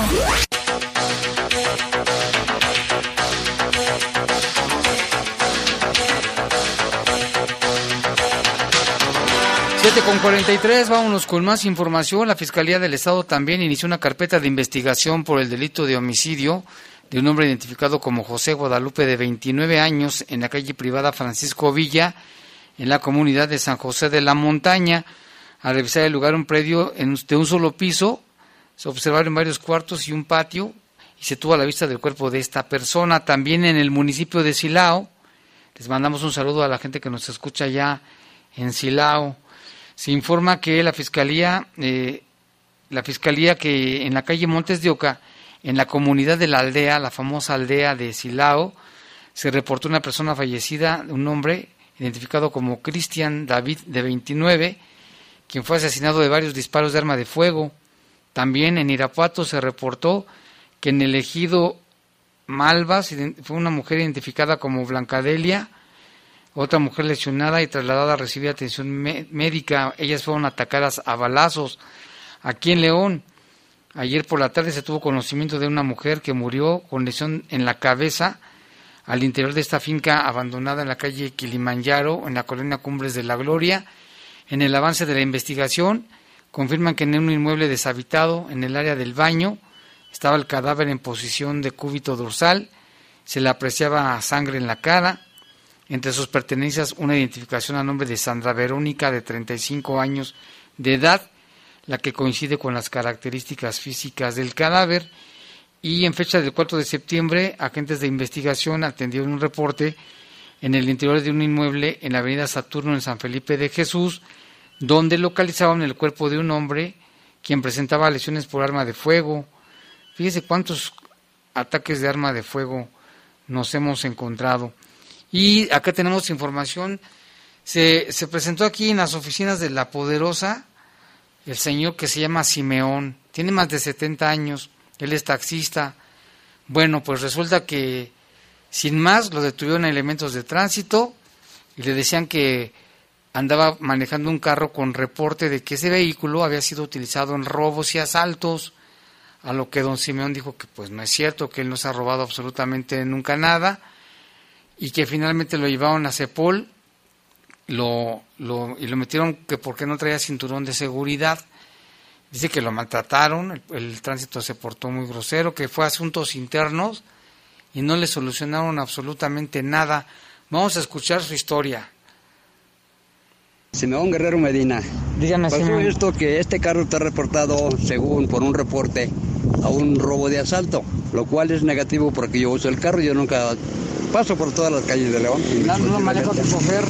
F: Siete con 43, vámonos con más información. La Fiscalía del Estado también inició una carpeta de investigación por el delito de homicidio de un hombre identificado como José Guadalupe de 29 años en la calle privada Francisco Villa, en la comunidad de San José de la Montaña. Al revisar el lugar, un predio de un solo piso, se observaron varios cuartos y un patio y se tuvo a la vista del cuerpo de esta persona. También en el municipio de Silao, les mandamos un saludo a la gente que nos escucha ya en Silao. Se informa que la fiscalía, eh, la fiscalía que en la calle Montes de Oca en la comunidad de la aldea, la famosa aldea de Silao, se reportó una persona fallecida, un hombre identificado como Cristian David, de 29, quien fue asesinado de varios disparos de arma de fuego. También en Irapuato se reportó que en el ejido Malvas fue una mujer identificada como Blancadelia, otra mujer lesionada y trasladada a recibir atención médica. Ellas fueron atacadas a balazos. Aquí en León, Ayer por la tarde se tuvo conocimiento de una mujer que murió con lesión en la cabeza al interior de esta finca abandonada en la calle Kilimanjaro, en la colonia Cumbres de la Gloria. En el avance de la investigación, confirman que en un inmueble deshabitado, en el área del baño, estaba el cadáver en posición de cúbito dorsal, se le apreciaba sangre en la cara, entre sus pertenencias una identificación a nombre de Sandra Verónica, de 35 años de edad, la que coincide con las características físicas del cadáver. Y en fecha del 4 de septiembre, agentes de investigación atendieron un reporte en el interior de un inmueble en la avenida Saturno en San Felipe de Jesús, donde localizaban el cuerpo de un hombre quien presentaba lesiones por arma de fuego. Fíjese cuántos ataques de arma de fuego nos hemos encontrado. Y acá tenemos información. Se, se presentó aquí en las oficinas de La Poderosa el señor que se llama Simeón, tiene más de 70 años, él es taxista. Bueno, pues resulta que sin más lo detuvieron elementos de tránsito y le decían que andaba manejando un carro con reporte de que ese vehículo había sido utilizado en robos y asaltos. a lo que don Simeón dijo que pues no es cierto, que él no se ha robado absolutamente nunca nada y que finalmente lo llevaron a Cepol lo, lo, y lo metieron que porque no traía cinturón de seguridad. Dice que lo maltrataron, el, el tránsito se portó muy grosero, que fue asuntos internos y no le solucionaron absolutamente nada. Vamos a escuchar su historia.
R: Simeón Guerrero Medina.
F: Dígame,
R: Pasó
F: Simeón.
R: esto que este carro está reportado, según por un reporte, a un robo de asalto, lo cual es negativo porque yo uso el carro, yo nunca paso por todas las calles de León.
F: ¿No lo maneja tu chofer?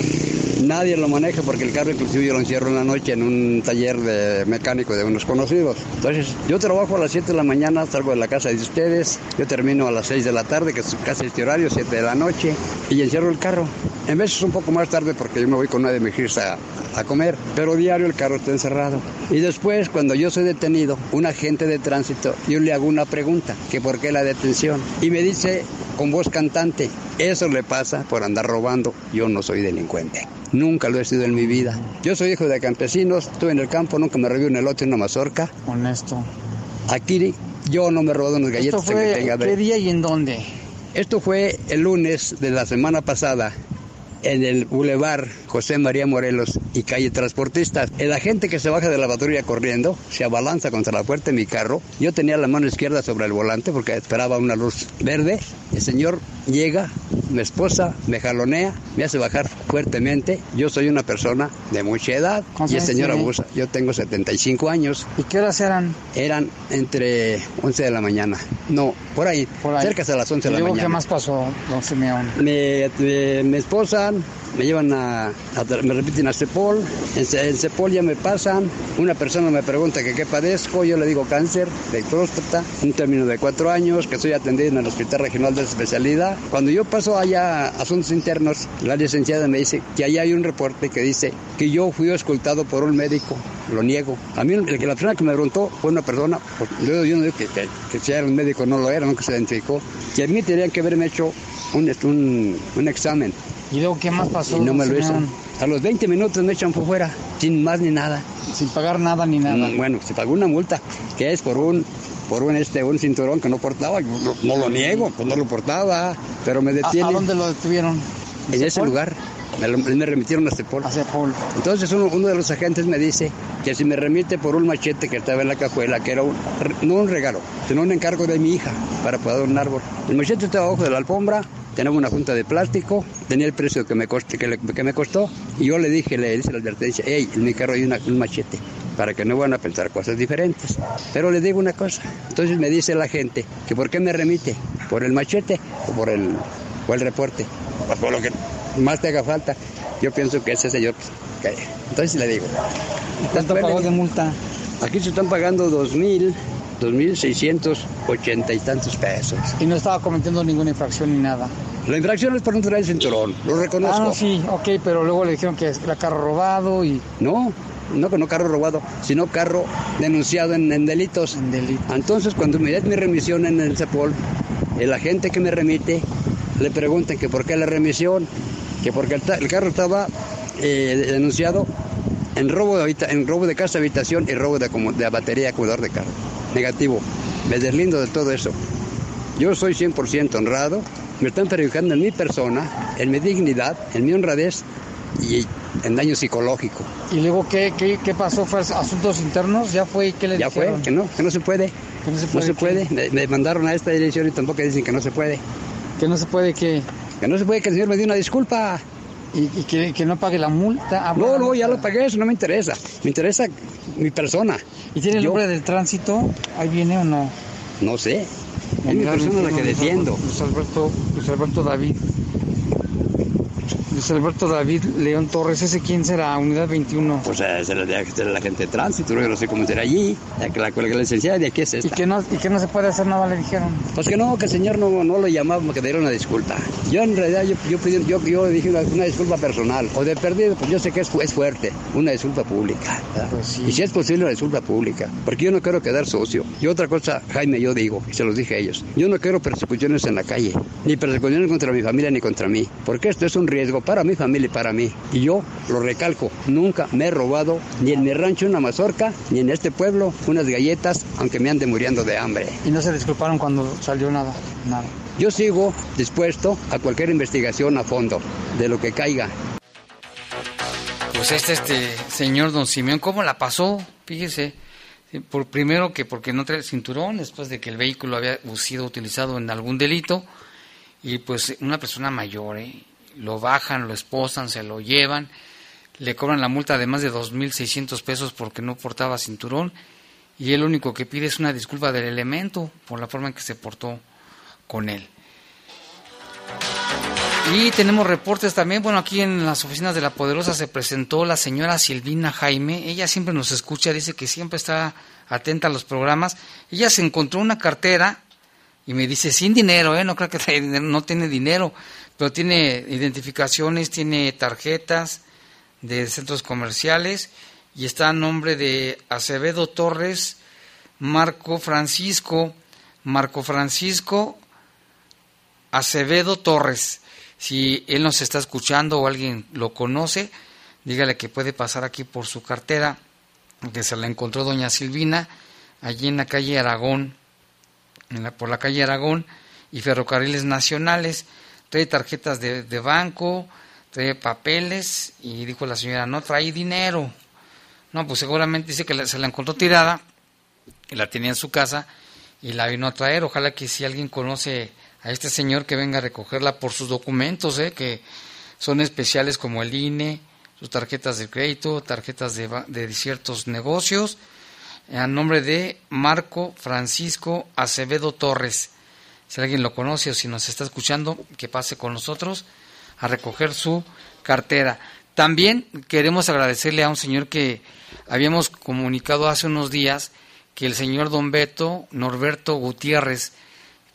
R: Nadie lo maneja porque el carro inclusive yo lo encierro en la noche en un taller de mecánico de unos conocidos. Entonces, yo trabajo a las 7 de la mañana, salgo de la casa de ustedes, yo termino a las 6 de la tarde, que es casi este horario, 7 de la noche, y encierro el carro. En veces un poco más tarde porque yo me voy con una de mis hijas a, a comer, pero diario el carro está encerrado. Y después, cuando yo soy detenido, un agente de tránsito, yo le hago una pregunta, que por qué la detención. Y me dice con voz cantante, eso le pasa por andar robando, yo no soy delincuente. Nunca lo he sido en mi vida. Yo soy hijo de campesinos, estuve en el campo, nunca me robé un elote en una mazorca.
F: Honesto.
R: Aquí yo no me he robado unas galletas
F: ¿Esto
R: que
F: fue
R: tenga
F: qué día y en dónde?
R: Esto fue el lunes de la semana pasada en el Boulevard José María Morelos y calle Transportistas. El agente que se baja de la patrulla corriendo se abalanza contra la puerta de mi carro. Yo tenía la mano izquierda sobre el volante porque esperaba una luz verde. El señor llega, mi esposa me jalonea, me hace bajar fuertemente. Yo soy una persona de mucha edad
F: ¿Cuántos
R: y el señor
F: tiene?
R: abusa. Yo tengo 75 años.
F: ¿Y qué horas eran?
R: Eran entre 11 de la mañana. No, por ahí, cerca de las 11 de
F: ¿Y
R: la mañana.
F: qué más pasó, don Simeón?
R: Me, me, me esposan, me llevan a, a- me repiten a Cepol, en, Ce- en Cepol ya me pasan, una persona me pregunta que qué padezco, yo le digo cáncer de próstata, un término de cuatro años, que estoy atendido en el Hospital Regional de Especialidad. Cuando yo paso allá a Asuntos Internos, la licenciada me dice que allá hay un reporte que dice que yo fui escoltado por un médico, lo niego. A mí la persona que me preguntó fue una persona, pues, yo, yo no digo que, que, que si era un médico no lo era, nunca se identificó, que a mí tenían que haberme hecho un, un, un examen.
F: ¿Y luego qué más pasó?
R: Y no me lo hizo.
F: Simeón?
R: A los 20 minutos me echan por fuera, sin más ni nada.
F: Sin pagar nada ni nada.
R: Mm, Bueno, se pagó una multa, que es por un por un este un cinturón que no portaba, no, no lo niego, pues no lo portaba, pero me
F: ¿A,
R: detienen.
F: a dónde lo detuvieron?
R: En ese lugar. Me, lo- me remitieron a Cepol. Entonces uno, uno de los agentes me dice que si me remite por un machete que estaba en la cajuela, que era un, no un regalo, sino un encargo de mi hija para podar un árbol. El machete estaba abajo de la alfombra, tenía una junta de plástico, tenía el precio que me, coste, que, le- que me costó, y yo le dije, le hice la advertencia, hey, en mi carro hay una- un machete, para que no van a pensar cosas diferentes. Pero le digo una cosa, entonces me dice la gente que por qué me remite, por el machete o por el, o el reporte, Pues por lo que más te haga falta. Yo pienso que ese señor, que- entonces le digo.
F: ¿Cuánto pagó de multa?
R: Aquí se están pagando dos mil, dos mil seiscientos ochenta y tantos pesos.
F: Y no estaba cometiendo ninguna infracción ni nada.
R: La infracción es por no traer el cinturón, lo reconozco.
F: Ah, no, sí, ok, pero luego le dijeron que era carro robado y...
R: No, no que no carro robado, sino carro denunciado en, en delitos. Entonces, cuando me da mi remisión en el CEPOL, el agente que me remite le preguntan que por qué la remisión, que porque el, el carro estaba eh, denunciado en robo de, habita- en robo de casa habitación y robo de, como- de batería y acomodador de carro. Negativo. Me deslindo de todo eso. Yo soy 100% honrado, me están perjudicando en mi persona, en mi dignidad, en mi honradez y en daño psicológico.
F: ¿Y luego qué, qué, qué pasó? ¿Fue asuntos internos? ¿Ya fue? ¿Y ¿Qué le
R: Ya fue,
F: dijeron?
R: que no, que no se puede.
F: Que no se
R: No
F: puede.
R: se puede. Me, me mandaron a esta dirección y tampoco dicen que no se puede.
F: ¿Que no se puede qué?
R: Que no se puede, que el señor me dio una disculpa.
F: ¿Y, y que, que no pague la multa? Ah,
R: No, no, ya lo pagué, eso no me interesa. Me interesa mi persona.
F: ¿Y tiene el
R: Yo-
F: nombre del tránsito? ¿Ahí viene o no?
R: No sé. Es mi persona la que defiendo.
F: Luis Alberto, Luis Alberto David. Luis Alberto David León Torres, ¿ese quién será? Unidad 21.
R: Pues eh, será será la gente de tránsito, yo no sé cómo será allí. La, que- la, que la licenciada de aquí es
F: ¿Y
R: esta.
F: que, no, ¿Y que no se puede hacer nada? Le dijeron.
R: Pues que no, que el señor no, no lo llamaba, que diera una disculpa. Yo en realidad, yo, yo, pedí- yo, yo dije una, una disculpa personal. O de perdido, pues yo sé que es, es fuerte. Una disculpa pública. ¿verdad? Y si es posible, una disculpa pública. Porque yo no quiero quedar socio. Y otra cosa, Jaime, yo digo, y se los dije a ellos, yo no quiero persecuciones en la calle. Ni persecuciones contra mi familia ni contra mí. Porque esto es un riesgo dinero para mi familia y para mí. Y yo lo recalco, nunca me he robado ni en mi rancho una mazorca, ni en este pueblo unas galletas, aunque me ande muriendo de hambre.
F: ¿Y no se disculparon cuando salió nada? Nada.
R: Yo sigo dispuesto a cualquier investigación a fondo, de lo que caiga.
F: Pues este, este señor don Simeón, ¿cómo la pasó? Fíjese, por primero que porque no trae cinturón, después de que el vehículo había sido utilizado en algún delito, y pues una persona mayor, ¿eh? Lo bajan, lo esposan, se lo llevan, le cobran la multa de más de 2.600 pesos porque no portaba cinturón, y él único que pide es una disculpa del elemento por la forma en que se portó con él. Y tenemos reportes también, bueno, aquí en las oficinas de La Poderosa se presentó la señora Silvina Jaime, ella siempre nos escucha, dice que siempre está atenta a los programas, ella se encontró una cartera y me dice, sin dinero, ¿eh? no creo que no tiene dinero, pero tiene identificaciones, tiene tarjetas de centros comerciales y está a nombre de Acevedo Torres, Marco Francisco, Marco Francisco Acevedo Torres. Si él nos está escuchando o alguien lo conoce, dígale que puede pasar aquí por su cartera, que se la encontró doña Silvina, allí en la calle Aragón, por la calle Aragón y Ferrocarriles Nacionales. Trae tarjetas de, de banco, trae papeles y dijo la señora, no trae dinero. No, pues seguramente dice que se la encontró tirada y la tenía en su casa y la vino a traer. Ojalá que si alguien conoce a este señor que venga a recogerla por sus documentos, ¿eh? que son especiales como el INE, sus tarjetas de crédito, tarjetas de, de ciertos negocios, a nombre de Marco Francisco Acevedo Torres. Si alguien lo conoce o si nos está escuchando, que pase con nosotros a recoger su cartera. También queremos agradecerle a un señor que habíamos comunicado hace unos días, que el señor don Beto Norberto Gutiérrez,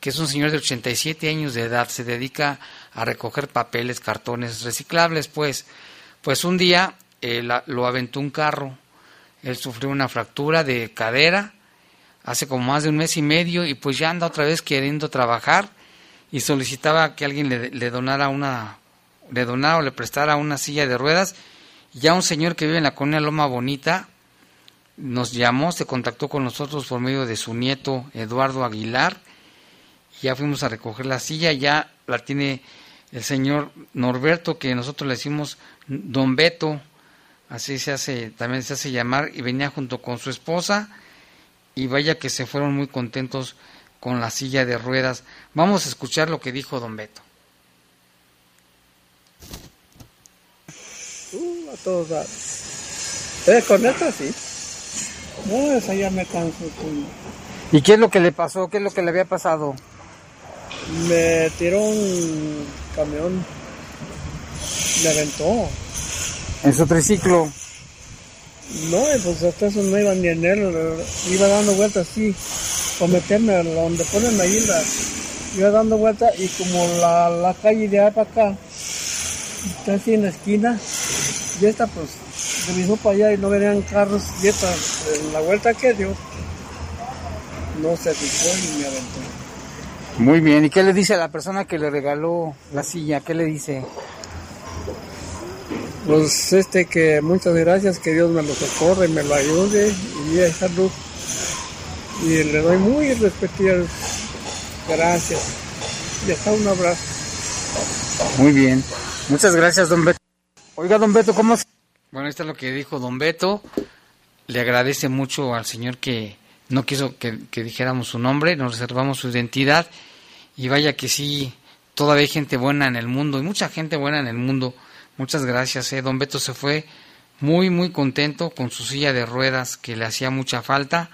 F: que es un señor de 87 años de edad, se dedica a recoger papeles, cartones reciclables, pues, pues un día eh, lo aventó un carro, él sufrió una fractura de cadera hace como más de un mes y medio y pues ya anda otra vez queriendo trabajar y solicitaba que alguien le, donara una, le donara o le prestara una silla de ruedas. Ya un señor que vive en la colonia Loma Bonita nos llamó, se contactó con nosotros por medio de su nieto Eduardo Aguilar ya fuimos a recoger la silla, ya la tiene el señor Norberto, que nosotros le decimos Don Beto, así se hace, también se hace llamar, y venía junto con su esposa, y vaya que se fueron muy contentos con la silla de ruedas. Vamos a escuchar lo que dijo Don Beto.
S: Uh, a todos ¿Eh, con esta sí? No, esa ya me canso.
F: ¿Y qué es lo que le pasó? ¿Qué es lo que le había pasado?
S: me tiró un camión, me aventó.
F: ¿En su triciclo?
S: No, pues hasta eso no iba ni en él, iba dando vueltas así, para meterme a donde ponen ahí, la, iba dando vueltas y como la, la calle de allá para acá, está así en la esquina, y esta pues revisó para allá y no venían carros, y esta, en la vuelta que dio, no se fijó y me aventó.
F: Muy bien, ¿y qué le dice a la persona que le regaló la silla? ¿Qué le dice?
S: Pues este que muchas gracias, que Dios me lo socorre, me lo ayude y a salud. Y le doy muy respectivas gracias. Y hasta un abrazo.
F: Muy bien. Muchas gracias, don Beto. Oiga, don Beto, ¿cómo? Bueno, esto es lo que dijo don Beto. Le agradece mucho al señor que no quiso que, dijéramos su nombre, nos reservamos su identidad y vaya que sí, todavía hay gente buena en el mundo y mucha gente buena en el mundo. Muchas gracias, eh. don Beto se fue muy, muy contento con su silla de ruedas que le hacía mucha falta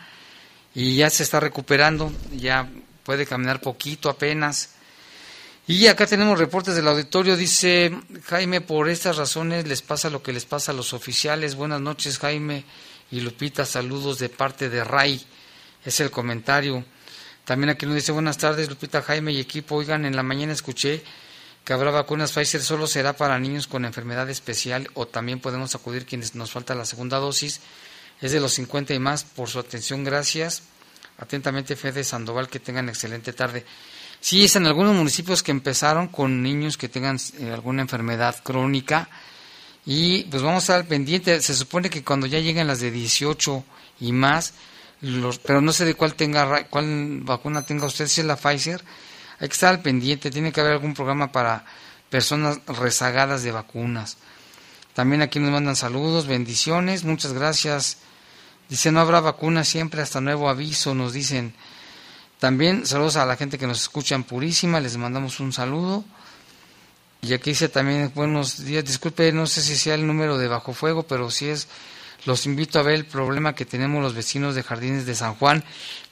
F: y ya se está recuperando, ya puede caminar poquito apenas. Y acá tenemos reportes del auditorio, dice Jaime, por estas razones les pasa lo que les pasa a los oficiales. Buenas noches Jaime y Lupita, saludos de parte de Ray es el comentario. También aquí nos dice buenas tardes Lupita Jaime y equipo. Oigan, en la mañana escuché que habrá vacunas Pfizer solo será para niños con enfermedad especial o también podemos acudir quienes nos falta la segunda dosis. Es de los 50 y más. Por su atención, gracias. Atentamente, Fede Sandoval, que tengan excelente tarde. Sí, es en algunos municipios que empezaron con niños que tengan eh, alguna enfermedad crónica y pues vamos a estar pendiente. Se supone que cuando ya lleguen las de 18 y más, los, pero no sé de cuál tenga cuál vacuna tenga usted, si es la Pfizer, hay al pendiente. Tiene que haber algún programa para personas rezagadas de vacunas. También aquí nos mandan saludos, bendiciones, muchas gracias. Dice, no habrá vacuna siempre hasta nuevo aviso, nos dicen. También saludos a la gente que nos escucha en Purísima, les mandamos un saludo. Y aquí dice también, buenos días, disculpe, no sé si sea el número de Bajo Fuego, pero si es, los invito a ver el problema que tenemos los vecinos de Jardines de San Juan.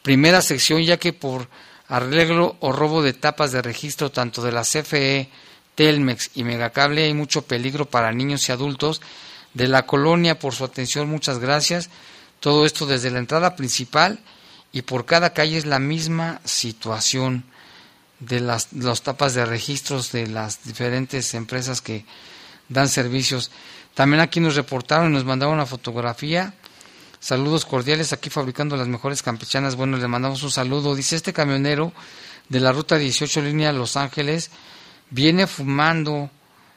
F: Primera sección, ya que por arreglo o robo de tapas de registro tanto de la CFE, Telmex y Megacable hay mucho peligro para niños y adultos. De la colonia, por su atención, muchas gracias. Todo esto desde la entrada principal y por cada calle es la misma situación de las tapas de registros de las diferentes empresas que dan servicios. También aquí nos reportaron y nos mandaron una fotografía. Saludos cordiales aquí fabricando las mejores campechanas. Bueno, le mandamos un saludo. Dice este camionero de la ruta 18 línea Los Ángeles viene fumando.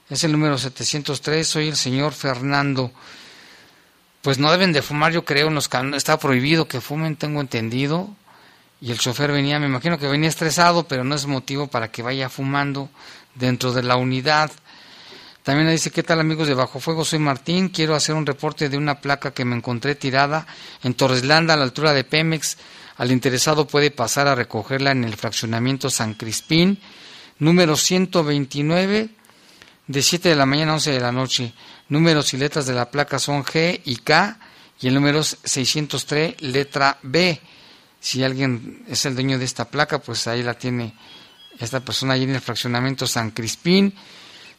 F: Es el número 703. Soy el señor Fernando. Pues no deben de fumar, yo creo, en está prohibido que fumen, tengo entendido. Y el chofer venía, me imagino que venía estresado, pero no es motivo para que vaya fumando dentro de la unidad. También dice, ¿qué tal amigos de Bajo Fuego? Soy Martín, quiero hacer un reporte de una placa que me encontré tirada en Torreslanda a la altura de Pemex. Al interesado puede pasar a recogerla en el fraccionamiento San Crispín, número 129, de 7 de la mañana a 11 de la noche. Números y letras de la placa son G y K y el número es 603, letra B. Si alguien es el dueño de esta placa, pues ahí la tiene esta persona ahí en el fraccionamiento San Crispín.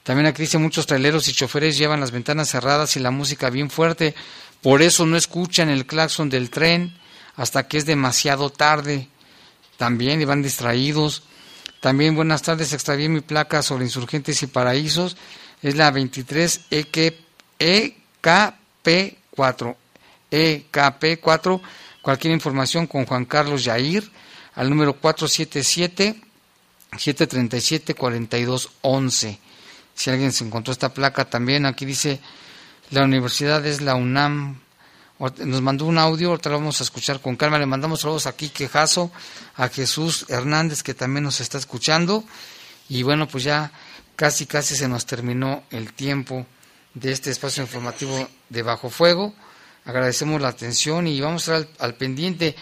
F: También aquí dice muchos traileros y choferes llevan las ventanas cerradas y la música bien fuerte, por eso no escuchan el claxon del tren hasta que es demasiado tarde. También y van distraídos. También buenas tardes, extravié mi placa sobre insurgentes y paraísos. Es la 23 EKP4. EKP4. Cualquier información con Juan Carlos Yair al número 477 737 4211. Si alguien se encontró esta placa también, aquí dice la universidad es la UNAM. Nos mandó un audio, ahorita lo vamos a escuchar con calma. Le mandamos saludos aquí, Quejazo, a Jesús Hernández, que también nos está escuchando. Y bueno, pues ya casi, casi se nos terminó el tiempo de este espacio informativo de Bajo Fuego. Agradecemos la atención y vamos a estar al, pendiente.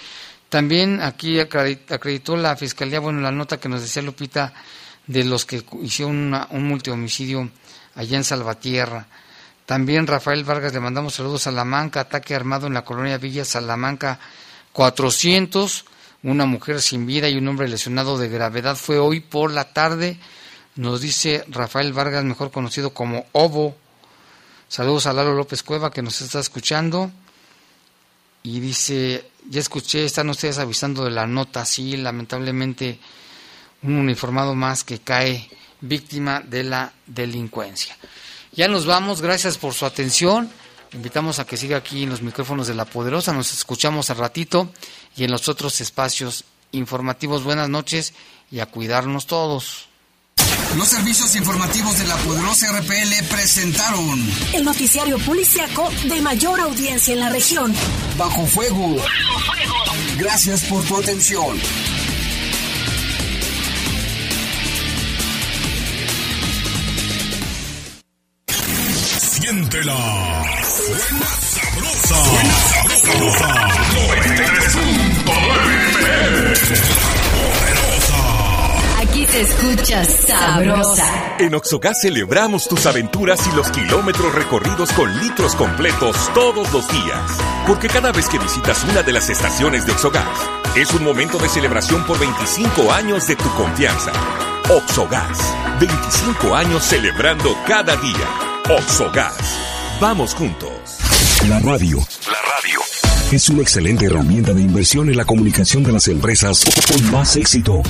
F: También aquí acreditó la Fiscalía, bueno, la nota que nos decía Lupita, de los que hicieron un multihomicidio allá en Salvatierra. También Rafael Vargas le mandamos saludos a Salamanca, ataque armado en la colonia Villa Salamanca 400, una mujer sin vida y un hombre lesionado de gravedad fue hoy por la tarde, nos dice Rafael Vargas, mejor conocido como Obo. Saludos a Lalo López Cueva que nos está escuchando. Y dice, ya escuché, están ustedes avisando de la nota, sí, lamentablemente un uniformado más que cae víctima de la delincuencia. Ya nos vamos, gracias por su atención. Invitamos a que siga aquí en los micrófonos de La Poderosa. Nos escuchamos al ratito y en los otros espacios informativos. Buenas noches y a cuidarnos todos.
B: Los servicios informativos de la poderosa RPL presentaron
C: el noticiario policiaco de mayor audiencia en la región.
B: Bajo fuego. Bajo fuego. Gracias por tu atención.
K: Siéntela. Suena sabrosa. Suena sabrosa. 93.9
T: Aquí se escucha sabrosa.
Q: En Oxogas celebramos tus aventuras y los kilómetros recorridos con litros completos todos los días. Porque cada vez que visitas una de las estaciones de Oxogas, es un momento de celebración por 25 años de tu confianza. Oxogas, 25 años celebrando cada día. Oxogas, vamos juntos.
D: La radio.
Q: La radio.
D: es una excelente herramienta de inversión en la comunicación de las empresas con más éxito.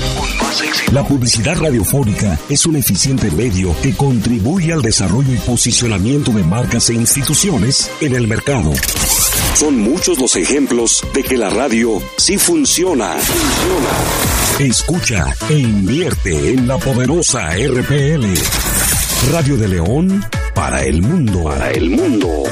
D: La publicidad radiofónica es un eficiente medio que contribuye al desarrollo y posicionamiento de marcas e instituciones en el mercado. Son muchos los ejemplos de que la radio sí funciona. Escucha e invierte en la poderosa RPL. Radio de León para el mundo. Para el mundo.